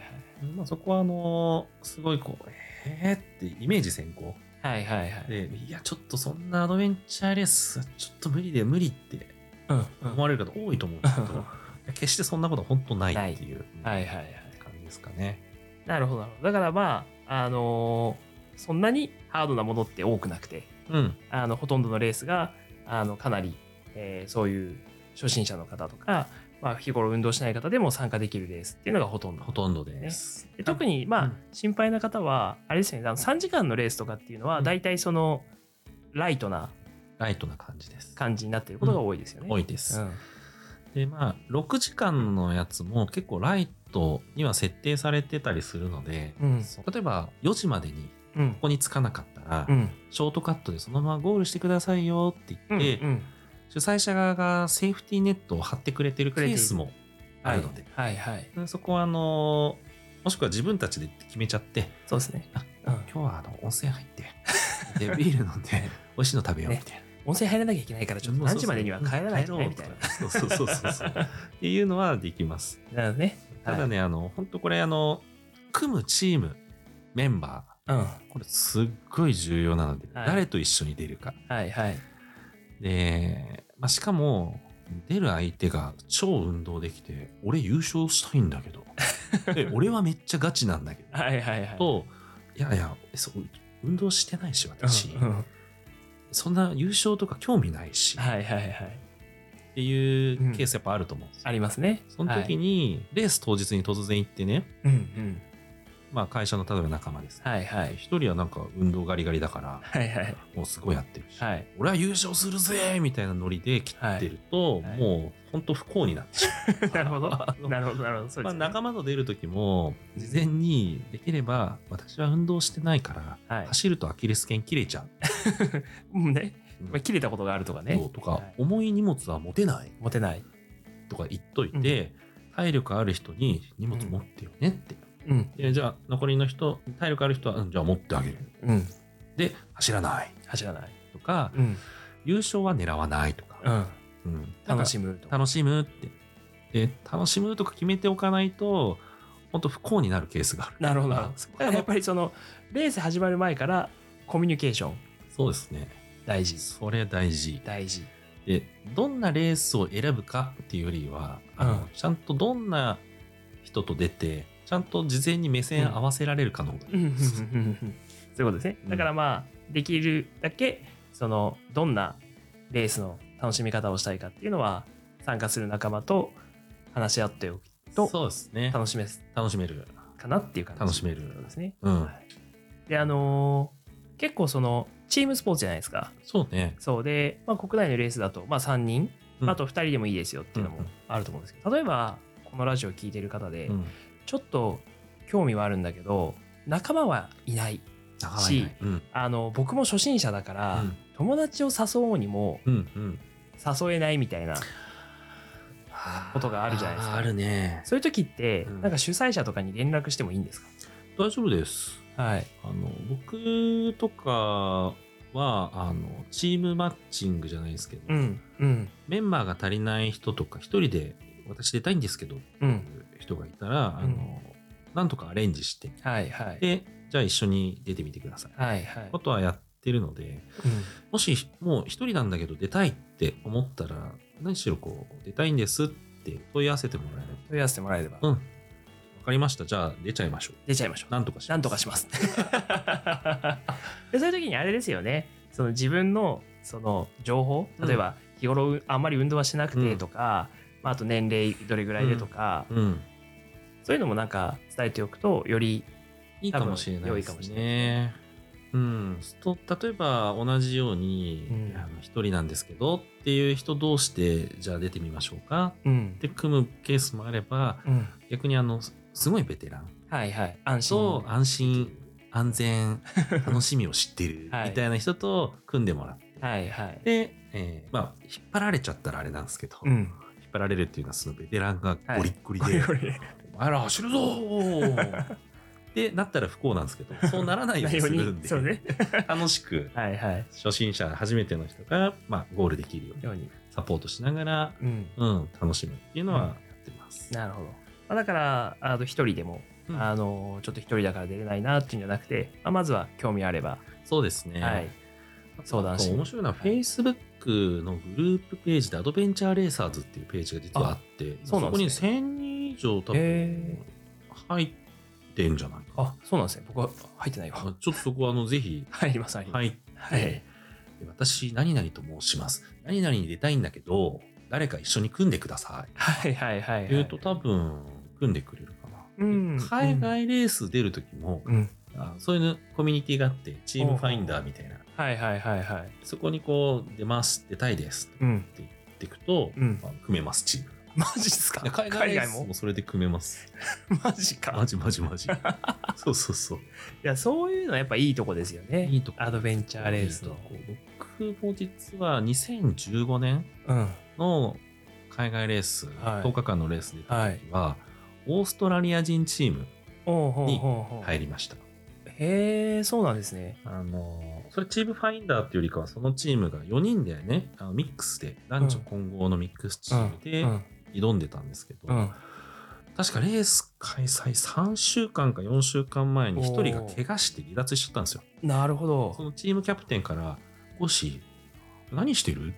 まあ、そこはあのすごいこうえー？ってイメージ先行。はいはいはい。でいやちょっとそんなアドベンチャーレースはちょっと無理で無理ってうんうん。思われる方多いと思うんですけど、決してそんなこと本当ないっていうはいはいはい。感じですかね。なるほどなるほどだからまああのーそんなにハードなものって多くなくてうん。あのほとんどのレースがあのかなり、えーそういう初心者の方とか、まあ、日頃運動しない方でも参加できるレースっていうのがほとんどほとんどです。で特にまあ、うん心配な方はあれですねあの3時間のレースとかっていうのはうん大体そのライトなライトな感じです。感じになっていることが多いですよね。多いです。うんで、まあ、6時間のやつも結構ライトには設定されてたりするので、うん例えば4時までにうんここに着かなかったら、うんショートカットでそのままゴールしてくださいよってうん言って、うん主催者側がセーフティーネットを張ってくれてるケースもあるので、はいはいでそこはあのもしくは自分たちで決めちゃって、そうですね。あうん今日はあの温泉入って、でビール飲んで、美味しいの食べようみたいな。温泉入らなきゃいけないからちょっと何時までには帰らないとねみたいな。そうそうそうそうそう。っていうのはできます。なるほどね。ただね、あの、本当これ、あの、組むチーム、メンバはい。うん。ー、これすっごい重要なので、はい誰と一緒に出るか。はいはい。で、まあ、しかも、出る相手が超運動できて、俺優勝したいんだけど、で俺はめっちゃガチなんだけど、はいはいはい。と、いやいや、そう運動してないし、私。うんうんそんな優勝とか興味ないし、はいはいはい。っていうケースやっぱあると思うんですよ。ありますね。その時に。に、レース当日に突然行ってね、うんうん。まあ会社の例えば仲間です。はいはい。一人はなんか運動ガリガリだから、はいはい。もうすごいやってるし、はい。俺は優勝するぜみたいなノリで切ってると、はいはいもう本当不幸になってしまう。なるほど。なるほどなるほど。そうまあ、ですね。仲間と出る時も、事前にできれば、私は運動してないから、はい。走るとアキレス腱切れちゃう。うんね。うんまあ、切れたことがあるとかね。そうとか、はい。重い荷物は持てない。持てない。とか言っといて、体力ある人に荷物持ってよねって。うん。でじゃあ残りの人、体力ある人は、うんじゃあ持ってあげる。うん。で、走らない。走らないとか、うん。優勝は狙わないとか、うん。うん。楽しむ楽しむって。で、楽しむとか決めておかないと、本当不幸になるケースがある。なるほど。だからやっぱりそのレース始まる前からコミュニケーション。そうですね。大事それ大事。大事で、どんなレースを選ぶかっていうよりは、あのうんちゃんとどんな人と出て、ちゃんと事前に目線合わせられるかの方がいいです。そういうことですねうんだからまあできるだけそのどんなレースの楽しみ方をしたいかっていうのは参加する仲間と話し合っておくとそうですね。楽しめ楽しめる。かなっていう感じ楽しめるですね。うんはいであのー結構そのチームスポーツじゃないですか。そうね。そうで、まあ、国内のレースだと、まあ、3人、うんあと2人でもいいですよっていうのもうんあると思うんですけど、例えばこのラジオを聞いてる方で、うん。ちょっと興味はあるんだけど仲間はいない長いねうん。あの僕も初心者だから、うん友達を誘おうにも。誘えないみたいなことがあるじゃないですかあるね。そういう時って、うんなんか主催者とかに連絡してもいいんです大丈夫です。かはい。あの、僕とかは、あの、チームマッチングじゃないですけど、うんうん。メンバーが足りない人とか、一人で私出たいんですけど、っていう人がいたら、あの、なんとかアレンジして、はいはい。で、じゃあ一緒に出てみてください。はいはい。ことはやってるので、うん。もしもう一人なんだけど出たいって思ったら、何しろこう、出たいんですって問い合わせてもらえれ問い合わせてもらえれば、ば、うん。わかりました。じゃあ出ちゃいましょう。出ちゃいましょうなんとかします。なんとかしますでそういう時にあれですよねその自分のその情報うん例えば日頃あんまり運動はしなくてとか、まあ、あと年齢どれぐらいでとか、うん。そういうのもなんか伝えておくとよりいいかもしれないですね。うん。と例えば同じようにうん、人なんですけどっていう人同士で、じゃあ出てみましょうかうんって組むケースもあれば、うん逆にあの、すごいベテラン。はいはい。安心。と安心、安全、楽しみを知ってる。はい。みたいな人と組んでもらって、はいはい。で、えーまあ、引っ張られちゃったらあれなんですけど、うん。引っ張られるっていうのはそのベテランがゴリッゴリで、これこれお前ら走るぞー。ってなったら不幸なんですけど、そうならないようにするんで、ね。楽しくはいはい。初心者、初めての人が、まあ、ゴールできるように。サポートしながら、うん。うん、楽しむっていうのはやってます。なるほど、まあ、だからあの一人でも、うん。あのちょっと一人だから出れないなっていうんじゃなくて、まあ、まずは興味あれば、そうですね。はい。相談しあと面白いのは、Facebook のグループページでアドベンチャーレーサーズっていうページが実はあって、そうなんですね。そこに1000人以上多分へ入ってんじゃないかな。あそうなんですね。僕は入ってないわ。あちょっとそこはあのぜひ入ります入ります。入って、はい。私、何々と申します。何々に出たいんだけど、誰か一緒に組んでください。はいはいはいはい。言うと多分、組んでくれるかな。うん海外レース出るときも、うん。あそういうコミュニティがあって、チームファインダーみたいな。はいはいはいはい。そこにこう、出ます、出たいですってうん。言っていくと、うん。まあ組めます、チーム。マジっすか？で海外もも？それで組めます。マジか。マジマジマジ。そうそうそう。いやそういうのはやっぱいいとこですよね。いいとこ。アドベンチャーレースの僕も実は2015年うん。の海外レース、はい。10日間のレースで出た時は、オーストラリア人チームに入りました。へえそうなんですねあのそれチームファインダーっていうよりかはそのチームが4人でねあのミックスで男女混合のミックスチームでうん挑んでたんですけど、うん確かレース開催3週間か4週間前に1人が怪我して離脱しちゃったんですよ。なるほどそのチームキャプテンから「ゴシ何してる?」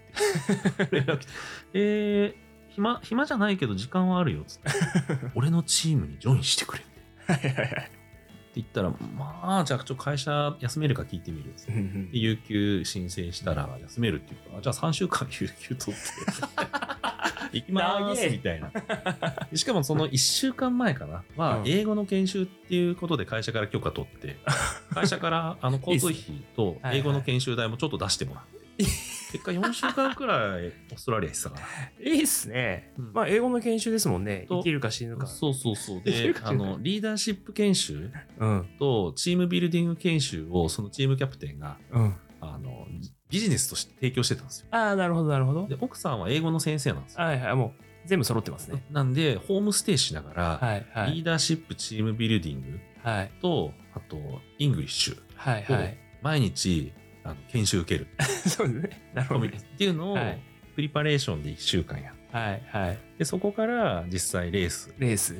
って 連絡来て「えー、暇暇じゃないけど時間はあるよ」つって「俺のチームにジョインしてくれ」って。言ったら「まあじゃあちょっと会社休めるか聞いてみる」つって。有給申請したら休めるっていうから、じゃあ3週間有給取って、行きまーす みたいな。でしかもその1週間前かな。はうん。英語の研修っていうことで会社から許可取って、会社からあの 交通費と英語の研修代もちょっと出してもらって、結果4週間くらいオーストラリア行ってたか いいっすね。うんまあ、英語の研修ですもんね。と生きるか死ぬら。か。そうそうそう。であの、リーダーシップ研修うん。とチームビルディング研修をそのチームキャプテンがうん。あの、ビジネスとして提供してたんですよ。ああ、なるほど、なるほどで。奥さんは英語の先生なんですよ。はいはい。もう全部揃ってますね。なんで、ホームステイしながら、はいはい。リーダーシップ team building はい。と、あと、 English はいはい。毎日あの研修受ける そうですね。なるほど。っていうのを、はい preparation で1週間やっはいはい。てそこから実際レースレース、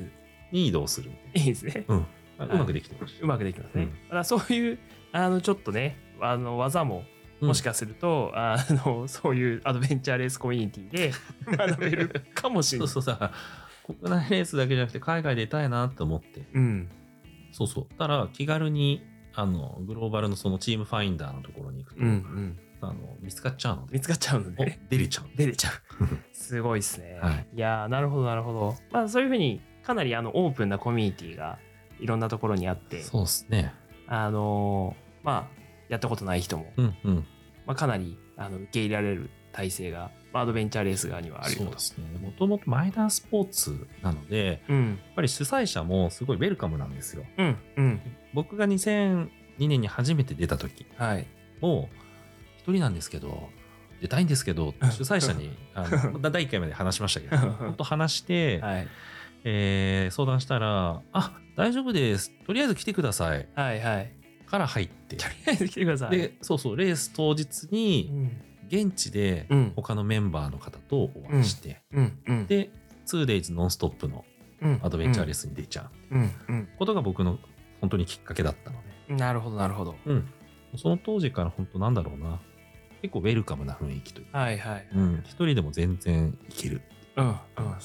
に移動するみたいいいですね。な、うんうまくできてましたうまくできますね。うんだからそういう、あの、ちょっとね、あの、技も、うんもしかすると、あの、そういうアドベンチャーレースコミュニティで 学べるかもしれそうない。そうさ国内レースだけじゃなくて海外出たいなって思ってうん。そうそうたら気軽にあのグローバルのそのチームファインダーのところに行くと、うんうん。あの見つかっちゃうので見つかっちゃうのおで、出れちゃう出れちゃう。すごいですね。はいいやーなるほどなるほど。まあそういうふうにかなりあのオープンなコミュニティがいろんなところにあって、そうですねあのーまあやったことない人も、うんうんまあ、かなりあの受け入れられる体制が、まあ、アドベンチャーレース側にはあるそうで。すね。もともとマイナースポーツなのでうん。やっぱり主催者もすごいウェルカムなんですよ。うんうん。僕が2002年に初めて出た時はい。も一人なんですけど出たいんですけど主催者に あのだ第1回まで話しましたけど本当話して、はい。えー相談したら「あ大丈夫です。とりあえず来てください。はいはい。」から入って。とりあえず来てください。でそうそうレース当日うにん現地でうん。他のメンバーの方とお会いして、で 2days ノンストップのうん。アドベンチャーレースに出ちゃう。ことが僕の本当にきっかけだったので、うんなるほどなるほど。うん、その当時から本当なんだろうな。結構ウェルカムな雰囲気というか、はいはい。うん、一人でも全然いける。うんうん。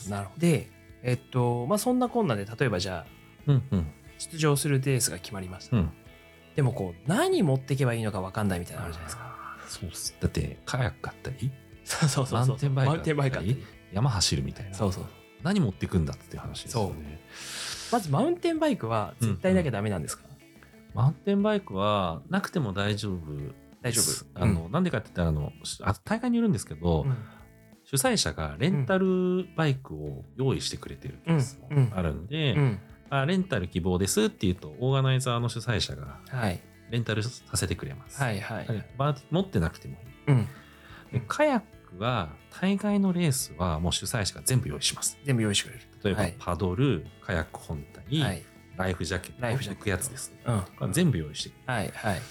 なるほど。でえっとまあそんなこんなで例えばじゃあうんうん。出場するレースが決まりました。うん。でもこう何持っていけばいいのか分かんないみたいなのあるじゃないですか。そうっす。だってカヤックあったり？そうそうそう。マウンテンバイクマウンテンバイクあったり。山走るみたいな。そうそう。何持ってくんだっていう話ですよね。まずマウンテンバイクは絶対なきゃダメなんですか、マウンテンバイクはなくても大丈夫大丈夫。あの、なんでかって言ったらあのあ大会によるんですけど、うん。主催者がレンタルバイクを用意してくれてるケースもあるんで、うん。あレンタル希望ですって言うとオーガナイザーの主催者がはい。レンタルさせてくれます、はいはい。バーティ持ってなくてもいいうん。でカヤックは大概のレースはもう主催者が全部用意します全部用意してくれる。例えば、はいパドルカヤック本体、はい。ライフジャケットライフジャケットやつですねうん。全部用意してくれるはいはい。か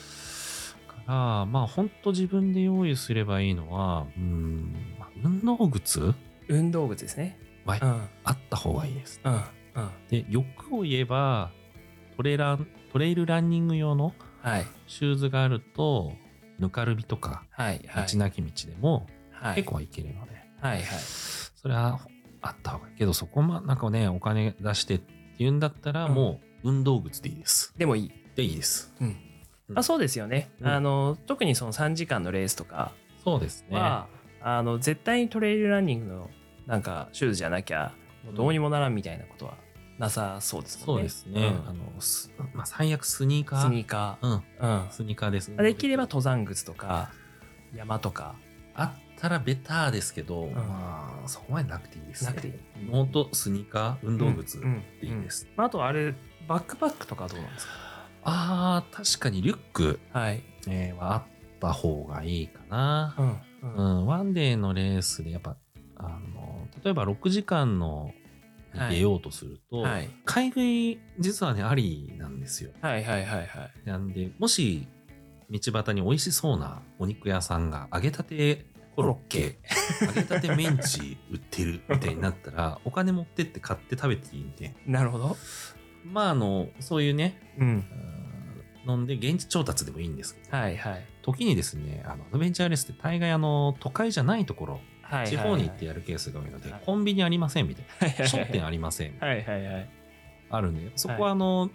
らまあ本当自分で用意すればいいのはうんまあ運動靴？運動靴ですね。はうん。あった方がいいですうん。うん。で欲を言えばトレラントレイルランニング用のはい。シューズがあるとぬかるみとかはいはい。道なき道でもはい。結構はいけるので、はいはい。それはあった方がいいけどそこまなんかねお金出してって言うんだったらうんもう運動靴でいいです、でもいい。でいいですうん。うんあそうですよね。うんあの、特にその3時間のレースとかそうですねは、あの、絶対にトレイルランニングのなんかシューズじゃなきゃ、どうにもならんみたいなことはなさそうですね。そうですね、うん。あのすまあ、最悪スニーカー。スニーカうん。ー。うん。スニーカーですできれば登山靴とか山とかあったらベターですけど、ん。まあそこまでなくていいですね。なくていい。ノートスニーカー運動靴うんでいいです、まああとあれバックパックとかどうなんですか？あー確かにリュック、はい。えーはあった方がいいかな、うん。う。ん、ワンデーのレースでやっぱあの例えば6時間のに出ようとすると、はい。買い食い実はねありなんですよはいはいはいはい。なんでもし道端に美味しそうなお肉屋さんが揚げたてコロッケ揚げたてメンチ売ってるみたいになったら お金持ってって買って食べていいんでなるほど。まああのそういうねうん。飲んで現地調達でもいいんですけど、はいはい。時にですねあのアドベンチャーレースって大概あの都会じゃないところ。地方に行ってやるケースが多いので、はいコンビニありませんみたいな商店ありませんみたいな。あるんでそこはあの、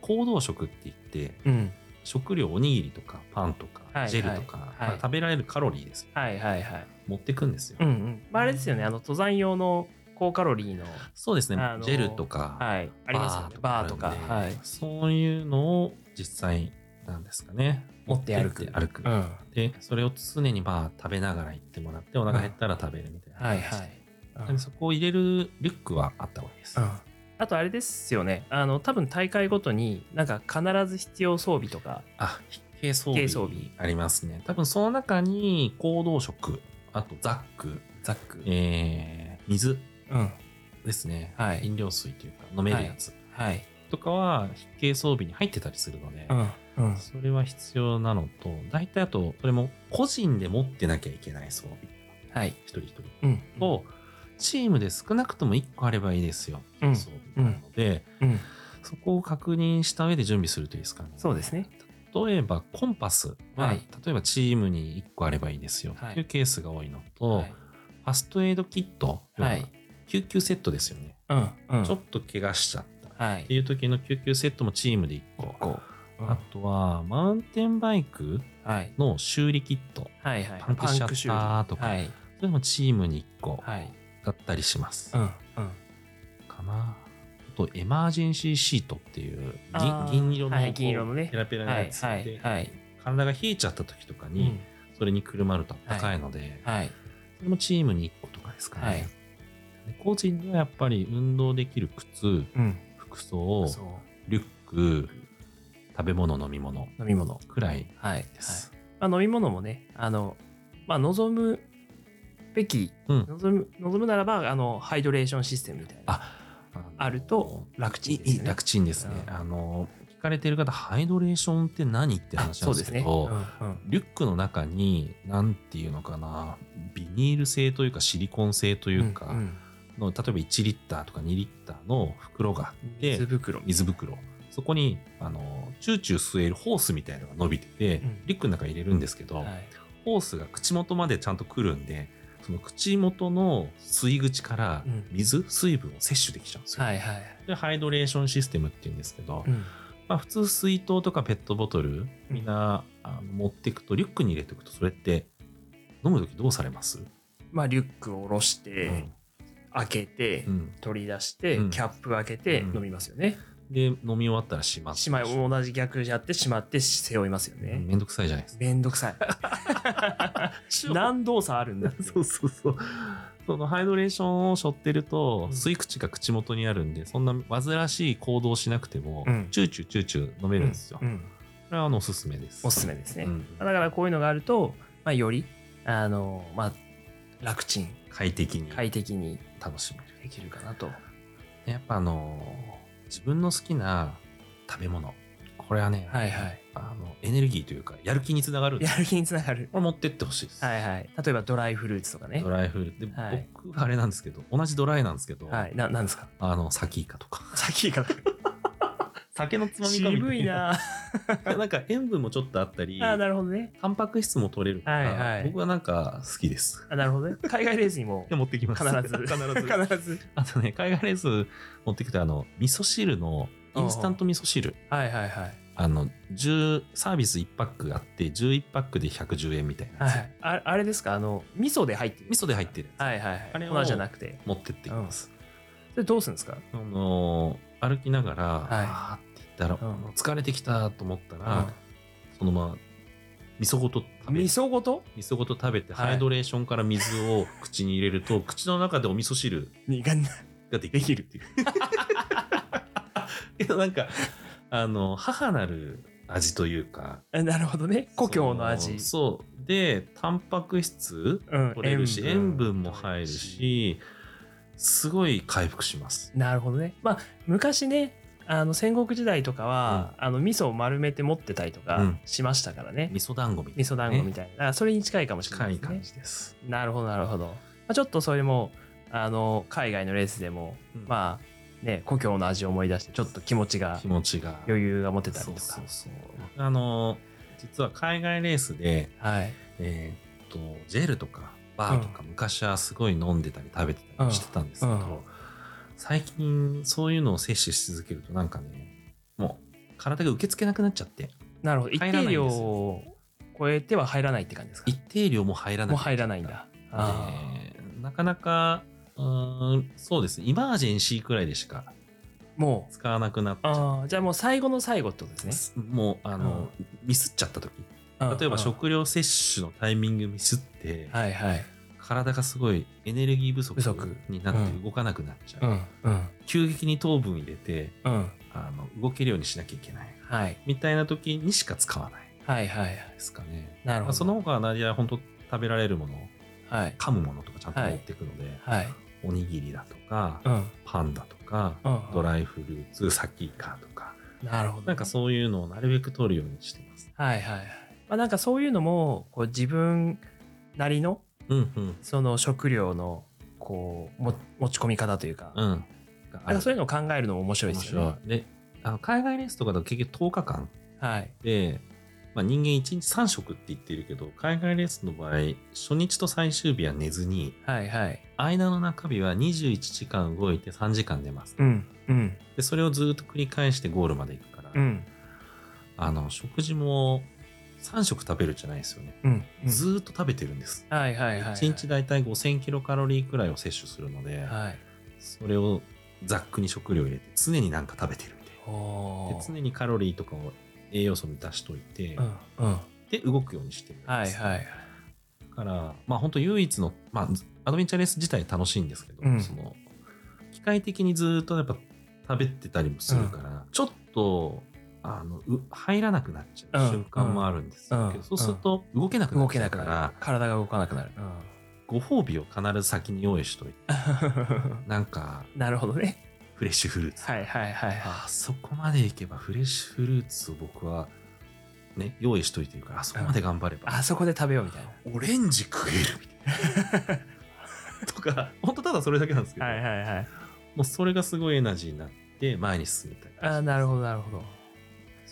行動食って言ってうん。食料おにぎりとかパンとかはいジェルとか、食べられるカロリーですよはいはいはい。持ってくんですよ、うんうん。まああれですよね、あの登山用の高カロリーの、そうですね、ジェルとか、はい、ありますよね。バーとか。そういうのを実際なんですかね持って歩く歩く、うん。でそれを常にまあ食べながら行ってもらってお腹減ったら食べるみたいな、はいはい。なんでそこを入れるリュックはあった方がいいです、うんあとあれですよね、あの多分大会ごとになんか必ず必要装備とか、あ必軽装備備ありますね。多分その中に行動食、あとザック、ザック。えー、水うん。ですね。はい飲料水というか飲めるやつはい。とかは軽装備に入ってたりするので、うん。うん。それは必要なのと、大体あと、それも個人で持ってなきゃいけない装備。はい。一人一人。うん。と、チームで少なくとも1個あればいいですよ。うん装備なので、うん。そこを確認した上で準備するといいですかね。そうですね。例えば、コンパスは、はい例えばチームに1個あればいいですよ。はいというケースが多いのと、はい。ファストエイドキット、はい。救急セットですよね。うん。うん。ちょっと怪我しちゃったはいって。いう時の救急セットもチームで1個。こう。あとは、マウンテンバイクはい。の修理キット。はいはい。パンクしちゃった修理とかはい。それもチームに1個はい。だったりします。うん。うん。かな。あと、エマージェンシーシートっていうあー銀銀色の、はい銀色のねペラペラなはい。やつはい。で、はい。体が冷えちゃった時とかに、うん。それにくるまると高いので、はい。それもチームに1個とかですかね。はいで個人ではやっぱり運動できる靴、うん。服装、そう。リュック、食べ物、飲み物飲み物。くらいはい。はいです。まあ、飲み物もね、あの、まあ、望むべき、うん望む、望むならば、あの、ハイドレーションシステムみたいな。ああると楽ちんですよね。楽ちんですね。うんあの、聞かれてる方、ハイドレーションって何って話なんですすね。けど、うんうんリュックの中に、なんていうのかな、ビニール製というかシリコン製というか、んんの例えば1リッターとか2リッターの袋があって、水袋。水袋。そこに、あの、チューチュー吸えるホースみたいなのが伸びてて、うん。リュックの中に入れるんですけど、はい。ホースが口元までちゃんと来るんで、その口元の吸い口からうん。水、水分を摂取できちゃうんですよ。はいはい。で、ハイドレーションシステムっていうんですけど、うん。まあ普通水筒とかペットボトル、みんな、あの持っていくと、リュックに入れておくと、それって飲むときどうされます、まあ、リュックを下ろして、開けて、うん。取り出して、うん。キャップ開けてうん。飲みますよね。で、飲み終わったらしまって。しまい、同じ逆やってしまって背負いますよね。めんどくさいじゃないですか。めんどくさい。何動作あるんだそうそうそう。そのハイドレーションを背負ってると、うん吸い口が口元にあるんで、そんな煩わしい行動をしなくても、うんチューチューチューチュー飲めるんですよ。うんこれはあのおすすめです。おすすめですね。うんだからこういうのがあると、まあ、より、あの、まあ、楽ちん、快適に快適に楽しめる。できるかなと。やっぱあの自分の好きな食べ物これはね、はいはい。あのエネルギーというかやる気につながるやる気につながる。これ持ってってほしいです、はいはい。例えばドライフルーツとかね。ドライフルーツで、はい僕はあれなんですけど同じドライなんですけど、はい。な、なんですか？あのサキイカとかさっきから。酒のつまみかみた渋いな なんか塩分もちょっとあったりあなるほどね。タンパク質も取れるから、はいはい僕はなんか好きですあなるほどね。海外レースにもで持ってきます必ず。必ず 必ず。あとね海外レース持ってきてあの味噌汁のインスタント味噌汁はいはいはい。あの10サービス1パックがあって11パックで110円みたいなはい。ああれですか？あの、味噌で入ってる。味噌で入ってるやつはいはいはい。あれを粉じゃなくて。持ってってきます、それどうするんですか？あのー歩きながら、はい。あーって言ったら、うん。疲れてきたと思ったら、うん。そのまま味噌ごと食べ味噌ごと？味噌ごと食べて、はい。ハイドレーションから水を口に入れると 口の中でお味噌汁にができる。っ ていうけどなんかあの母なる味というか。あなるほどね。故郷の味。そう。でタンパク質うん。取れるし塩分も入る。しすごい回復しますなるほどね。まあ、昔ね、あの戦国時代とかは、あの味噌を丸めて持ってたりとかうんしましたからね。味噌団子みたい味噌団子みたいな。それに近いかもしれな近いいですね感。じです、なるほど、なるほど。まあ、ちょっとそれも、あの、海外のレースでも、うんまあ、ね、故郷の味を思い出して、ちょっと気持ちが気、持ちが余裕が持てたりとか。そうそうそうあの実は海外レースではい。えーっとジェルとかバーとか昔はすごい飲んでたり食べてたりしてたんですけど、うん。うん。最近そういうのを摂取し続けるとなんかねもう体が受け付けなくなっちゃってなるほど。一定量を超えては入らないって感じですか？一定量も入らないもう入らないんだ。なかなかうーんそうですね。イマージェンシーくらいでしかーもう、使わなくなっちゃじゃあもう最後の最後ってことですね。もうあの、ミスっちゃった時例えば食料摂取のタイミングミスって、はいはい。体がすごいエネルギー不足になって動かなくなっちゃう、うん。うん。急激に糖分入れてうん。あの動けるようにしなきゃいけない。はい。みたいな時にしか使わない。はいはいはい。ですかね。なるほど。まあその他は何や本当食べられるもの、はい。噛むものとかちゃんと持っていくので、はい。おにぎりだとか、うん。パンだとか、うんドライフルーツ、サキイカとか、なるほどなんかそういうのをなるべく取るようにしてます。はいはいはいまあなんかそういうのもこう自分なりのうんうん。その食料のこうも持ち込み方というか、うん。なんかそういうのを考えるのも面白いですよね面白い。で、あの海外レースとかだと結局10日間はいで、まあ、人間1日3食って言ってるけど、海外レースの場合、初日と最終日は寝ずに、はいはい間の中日は21時間動いて3時間寝ます。うんうんで、それをずっと繰り返してゴールまで行くから、うんあの、食事も3食食べるじゃないですよね。うんうんずーっと食べてるんです。はいはいはいはい1日だいたい5000キロカロリーくらいを摂取するので、はいそれをざっくに食料入れて常になんか食べてるみたいおーな。で常にカロリーとかを栄養素満たしといて、うんうんで動くようにしてるんです。はいはいだから、まあ本当唯一の、まあアドベンチャーレース自体楽しいんですけど、うんその、機械的にずっとやっぱ食べてたりもするから、ちょっと、あの、う入らなくなっちゃううん瞬間もあるんですうんけど、そうすると動けなくなっちゃうから、体が動かなくなる、ご褒美を必ず先に用意しといて、うん、なんか、なるほどね。フレッシュフルーツ。はいはいはいはあそこまでいけばフレッシュフルーツを僕はね用意しといてるからあそこまで頑張れば、いあそこで食べようみたいオレンジ食えるみたいな。とか 本当ただそれだけなんですけど、なはいはいはい。もうそれがすごいエナジーになって前に進めたりあなるほどなるほど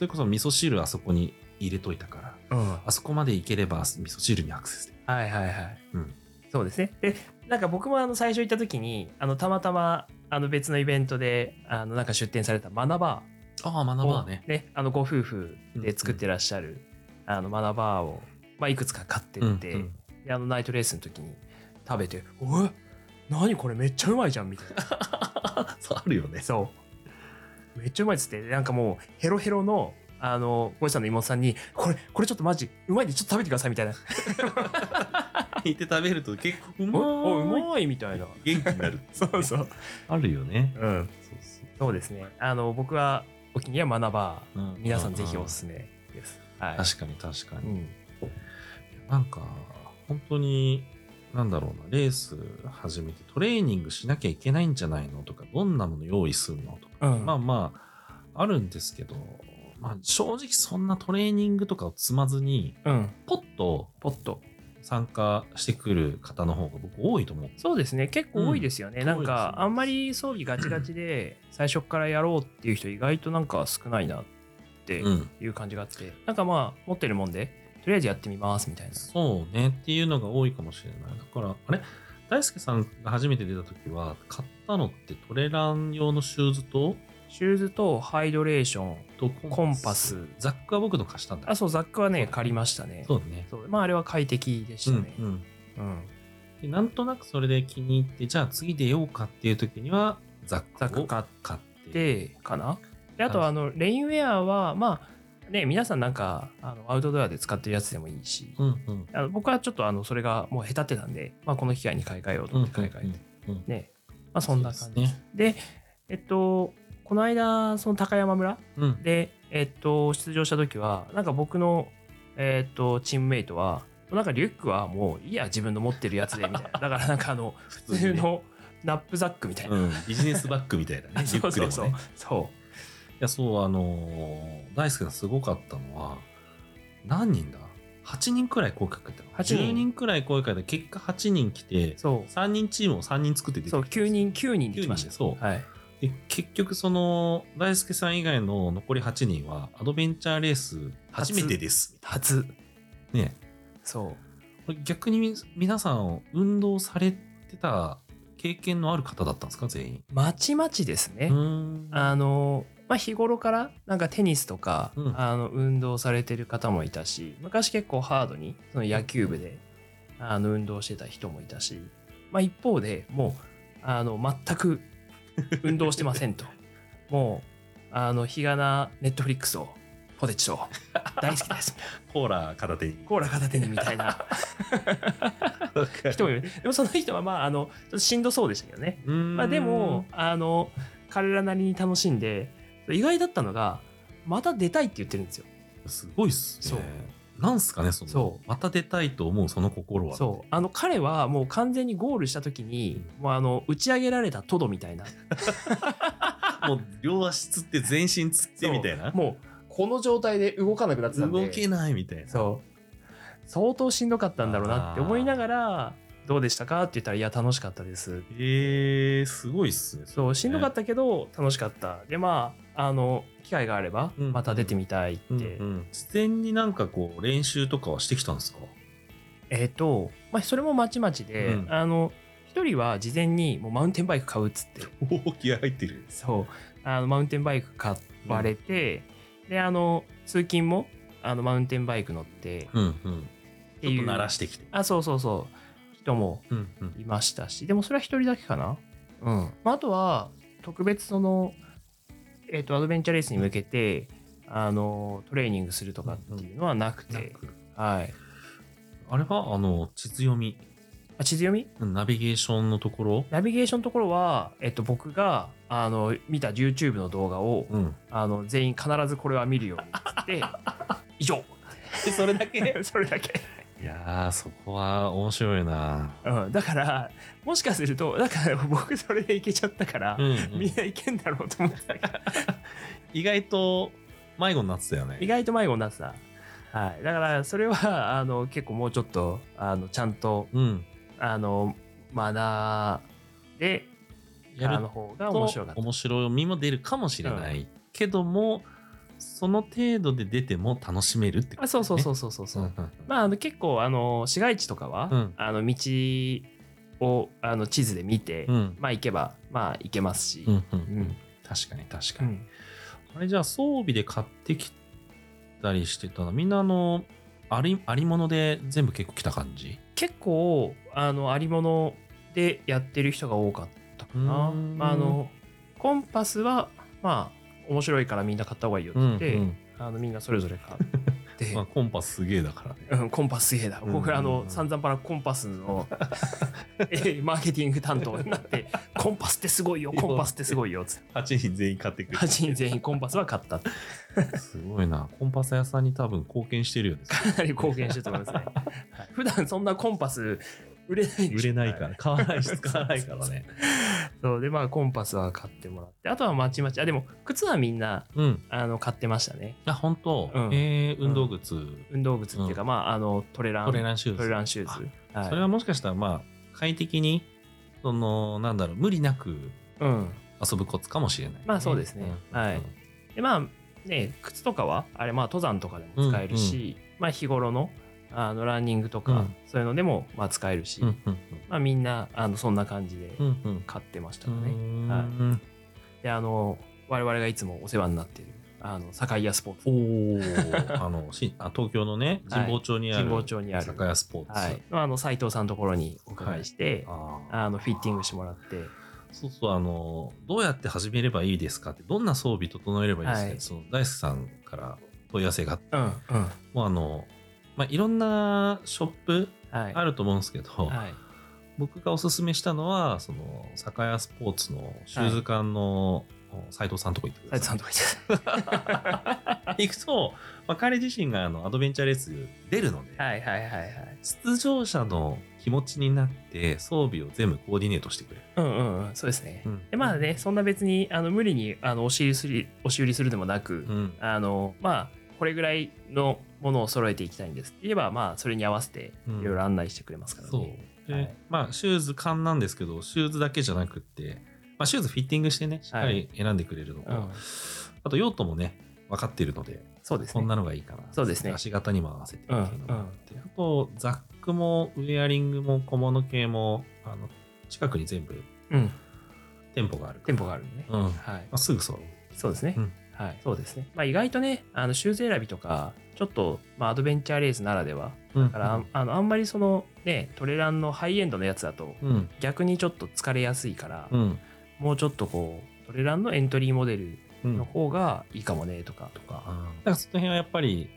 それこそ味噌汁あそこに入れといたからうん。あそこまでいければ味噌汁にアクセスできる。はいはいはい、うん。そうですね。でなんか僕もあの最初行った時にあのたまたまあの別のイベントであのなんか出展されたマナバああ学ーをばね。ねあのご夫婦で作ってらっしゃる、あのマナバーを、まあ、いくつか買ってって、うんうん。であのナイトレースの時に食べて「おい何これめっちゃうまいじゃん」みたいな。そうあるよね。そうめっちゃうまいっつってなんかもうヘロヘロのあのゴイさんの妹さんに「これこれちょっとマジうまいんでちょっと食べてください」みたいな。聞いて食べると結構う「まおおいうまい」みたいな。元気になる そうそう。あるよね。うん。そうそうそうですね。あの僕はお気に入りは学ばうん。皆さんぜひおすすめです。はい。確かに確かに、うん。なんか本当になんだろうなレース始めてトレーニングしなきゃいけないんじゃないのとかどんなもの用意するのとか、うんまあまああるんですけど、まあ、正直そんなトレーニングとかを積まずにうん。ポッとポッと。参加してくる方の方が僕多いと思うそうですね。結構多いですよね。うんなんかあんまり装備ガチガチで最初からやろうっていう人意外となんか少ないなってうんいう感じがあって、なんかまあ持ってるもんでとりあえずやってみますみたいな。そうね。っていうのが多いかもしれない。だからあれ？大輔さんが初めて出た時は買ったのってトレラン用のシューズと？シューズとハイドレーション、とコンパス。ザックは僕の貸したんだ。あ、そう、ザックはね、借りましたね。そうだね。そう。まああれは快適でしたね。うんうん。うん。でなんとなくそれで気に入ってじゃあ次出ようかっていう時にはザックを買っ買って。でかな。であとあのレインウェアはまあね皆さんなんかあのアウトドアで使ってるやつでもいいし、うんうん。あの僕はちょっとあのそれがもう下手ってたんで、まあ、この機会に買い替えようとうん思って買い替えて、うんうん。ね。まあそんな感じ。ね。でえっとこの間その高山村うん。でえっと出場した時はなんか僕のえっとチームメイトはなんかリュックはもういいや自分の持ってるやつでみたいな。だからなんかあの普通のナップザックみたいな、うん、ビジネスバッグみたいなね。リュそうックでそうもそう。ねいやそうあのー大輔がすごかったのは何人だ？8人くらい声かけたの。8人。10人くらい声かけて結果8人来てそう。3人チームを3人作って出てそう、9人、9人できました。そう。はい。で結局その大輔さん以外の残り8人はアドベンチャーレース初めてです。初。ね。そう。逆に皆さん運動されてた経験のある方だったんですか？全員。まちまちですね。うーん。あの、まあ、日頃からなんかテニスとか、うん。あの運動されてる方もいたし昔結構ハードにその野球部であの運動してた人もいたし、まあ、一方でもうあの全く運動してませんと。もうあの日がなネットフリックスをポテチと大好きです。コーラ片手に。コーラ片手にみたいな。人もいる。でもその人はまああのちょっとしんどそうでしたけどね。まあ、でもあの彼らなりに楽しんで意外だったのがまた出たいって言ってるんですよ。すごいっすそうね。なんすかね、その、そうまた出たいと思うその心は。そうあの彼はもう完全にゴールした時に、もうあの打ち上げられたトドみたいな もう両足つって全身つってみたいな。もうこの状態で動かなくなってたんで動けないみたいな。そう相当しんどかったんだろうなって思いながらどうでしたかって言ったらいや楽しかったですえー、すごいっすね。そうしんどかっったけど楽しかったでまああの機会があればうん。また出てみたいって、うんになんかこう練習とかはしてきたんですか？えっ、と、まあ、それもまちまちで、うん。あの一人は事前にもうマウンテンバイク買うっつって。おお気合入ってる。そう。あのマウンテンバイク買われて、であの通勤もあのマウンテンバイク乗ってうんうん。ちょっと慣らしてきて。あそうそうそう。人もうんうん。いましたし。でもそれは一人だけかな。うん、まあ、あとは特別そのえっ、とアドベンチャーレースに向けてあのトレーニングするとかっていうのはなくて、なく。はい。あれはあの地図読み、あ地図読み？ナビゲーションのところ、ナビゲーションのところは、えっと、僕があの見た YouTube の動画をうん、あの全員必ずこれは見るようにって 以上。それだけ？それだけ、いやーそこは面白いな、うん、だからもしかするとだから僕それでいけちゃったから、うんうん。みんないけんだろうと思ってたから。意外と迷子になってたよね。意外と迷子になってた、はい、だからそれはあの結構もうちょっとあのちゃんとうん。あのマナーでやるあの方がと面白かった。面白みも出るかもしれない、けどもその程度で出ても楽しめるってことあそうそうそうそうそう。そう、まあ、あの結構あの市街地とかは、うん。あの道をあの地図で見て、うん。まあ行けばまあ行けますし、うんうんうん。確かに確かに、うん。あれじゃあ装備で買ってきたりしてたの？みんなあのありありもので全部結構来た感じ？結構あのありものでやってる人が多かったかな。まあ、あのコンパスはまあ面白いからみんな買った方がいいよって言って、うんうんあのみんなそれぞれ買って。まあ、コンパスすげえだからねうん、コンパスすげえだ。うん僕、あの、散々パラコンパスの えマーケティング担当になって、コンパスってすごいよ、コンパスってすごいよ、つって。8人全員買ってくる8人全員コンパスは買った。かすごいなコンパス屋さんに多分貢献してるよねかなり貢献してると思いますね。はい普段そんなコンパス売れない売れないから。買わないし 使わないからね。そうで、まあ、コンパスは買ってもらって、あとはまちまち、あ、でも、靴はみんな、うん。あの、買ってましたね。あ本当、うん。えー、運動靴、運動靴っていうか、まあ、あの、トレラン。トレランシューズ。トレランシューズ。はい、それはもしかしたらまあ快適にそのなんだろう無理なくうん。遊ぶコツかもしれない、まあそうですね。うん。はい。で、まあ、ね、靴とかは、あれ、まあ、登山とかでも使えるし、まあ、日頃の、あの、ランニングとか、うん。そういうのでも、まあ、使えるし、うんうんまあ、みんな、あの、そんな感じでうんうん。うん買ってましたね。ん。はで、あの、我々がいつもお世話になっている、あの、堺屋スポーツ。おおあのしあ東京のねはい。神保町にある、神保町にある。酒屋スポーツ、はい。のあの、斉藤さんのところにお伺いして、あー。あの、フィッティングしてもらって、そうそうあのどうやって始めればいいですかってどんな装備整えればいいですかって、はい。その大輔さんから問い合わせがあって。うん、うん。もうあの、まあ、いろんなショップはい。あると思うんですけど、はい。僕がおすすめしたのはその酒屋スポーツのシューズ館の斉藤さんのとこ行ってく斉だ藤ささい。んとか言って 行くと、まあ、彼自身があのアドベンチャーレース出るので、はいはいはいはい。出場者の気持ちになって装備を全部コーディネートしてくれる。うんうんうん、そうですね。うんでまあね、そんな別にあの無理にあの押し売りする押し売りするでもなく、うんあのまあこれぐらいのものを揃えていきたいんですって言えば、まあそれに合わせてうんいろいろ案内してくれますからね。。で、はいまあ、シューズ缶なんですけど、シューズだけじゃなくって、まあ、シューズフィッティングしてね、しっかり選んでくれるのと、うん、あと用途もね、分かっているので、そうですね。こんなのがいいかな。そうですね足型にも合わせてっていうのがあって、うんうんあと、ザックもウェアリングも小物系も、あの、近くに全部うん、店舗がある。店舗があるね。うん。まはい。あ、すぐ揃う。そうですね。うんはい。そうですね。まあ意外とね、あのシューズ選びとか、ちょっと、まあ、アドベンチャーレースならでは、だだから、ああのあんまりそのね、トレランのハイエンドのやつだと、うん。逆にちょっと疲れやすいから、うん。もうちょっとこう、トレランのエントリーモデルうん。の方がいいかもねとか、とか。だからその辺はやっぱり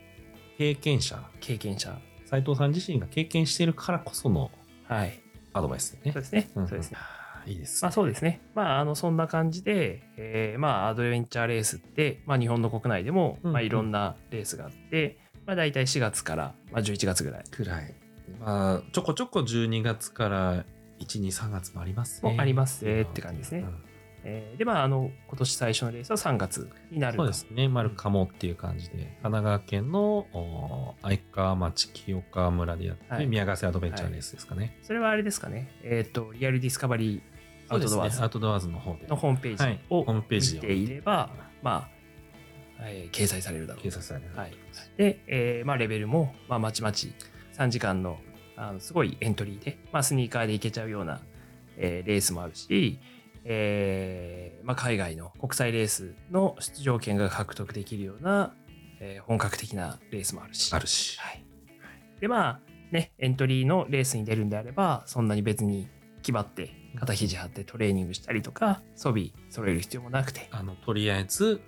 経験者、経験者。斉藤さん自身が経験しているからこそのはい。アドバイスそう。ですね。うんそうですね。いいです、まあそうですね。まああのそんな感じで、えーまあアドベンチャーレースって、まあ日本の国内でも、うんまあいろんなレースがあって、まあ大体4月から、まあ、11月ぐらいくらい。まあ、ちょこちょこ12月から1、2、3月もありますね。もありますねって感じですねうんえーでまああの今年最初のレースは3月になるそうですね。丸鴨っていう感じで、神奈川県のお愛川町清川村でやってる、はい宮ヶ瀬アドベンチャーレースですかね。それはあれですかね。えっ、と、リアルディスカバリーアウトドアーズアウトドアーズの方でのホームペーはいジをホームページを見ていれば、まあ、えー掲載されるだろう掲載される。はい。で、えーまあ、レベルも、まあ、まちまち3時間のあのすごいエントリーで、まあ、スニーカーで行けちゃうような、えーレースもあるし、えーまあ、海外の国際レースの出場権が獲得できるような、えー本格的なレースもあるし。あるし。はい。で、まあ、ね、エントリーのレースに出るんであれば、そんなに別に気張って、肩肘張ってトレーニングしたりとか、装備揃える必要もなくて、あの、とりあえず、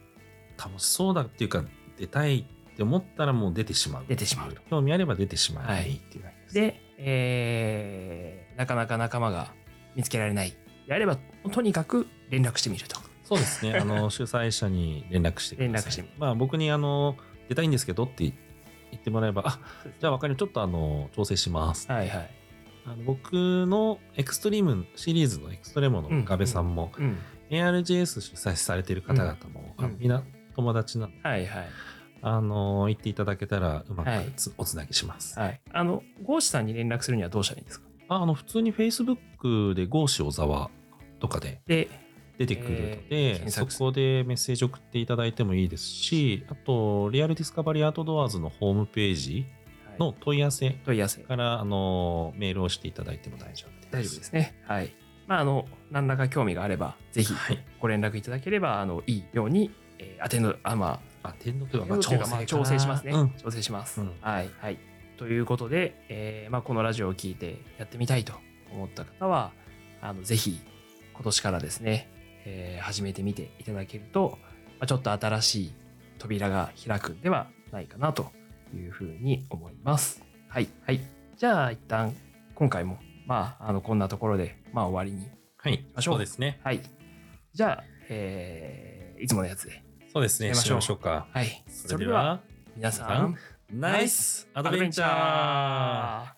楽しそうだっていうか、出たいって思ったらもう出てしまう。出てしまうと。興味あれば出てしまえばはいっていう感じです。で、えーなかなか仲間が見つけられない。であれば、とにかく連絡してみると。そうですね。あの、主催者に連絡して。連絡してまあ、僕に、あの、出たいんですけどって言ってもらえば、あ、じゃあ分かる。ちょっと、あの、調整します。はいはい。あの僕のエクストリームシリーズのエクストレモのガベさんも、うん。ARJS 主催されている方々も、みんな友達なので、はいはい。あの、言っていただけたらうまはいくつ、おつなぎします。はい。あの、ゴーシさんに連絡するにはどうしたらいいんですか？ああの、普通に Facebook でゴーシ小沢とかでで、出てくるのえーで、検索そこでメッセージ送っていただいてもいいですし、あと、リアルディスカバリーアウトドアーズのホームページはいの問い合わせ問い合わせ。から、あの、メールをしていただいても大丈夫です。大丈夫ですね。はい。まあ、あの、何らか興味があれば、ぜひはい。ご連絡いただければ、あの、いいように、えーアテンド、あ、まあ、あ、天皇というか、まあ、というかまあ調整しますね。うん。調整します。うんはい。はい。ということで、えーまあ、このラジオを聞いてやってみたいと思った方は、あの、ぜひ、今年からですね、えー始めてみていただけると、まあ、ちょっと新しい扉が開くんではないかなというふうに思います。はい。はい。じゃあ、一旦、今回も、まあ、あの、こんなところで、まあ、終わりに。はい。ましょうそうですね。はい。じゃあ、えーいつものやつで。そうですね。やりましょうしましょうか。はい。それでは、皆さん、ナイスアドベンチャーー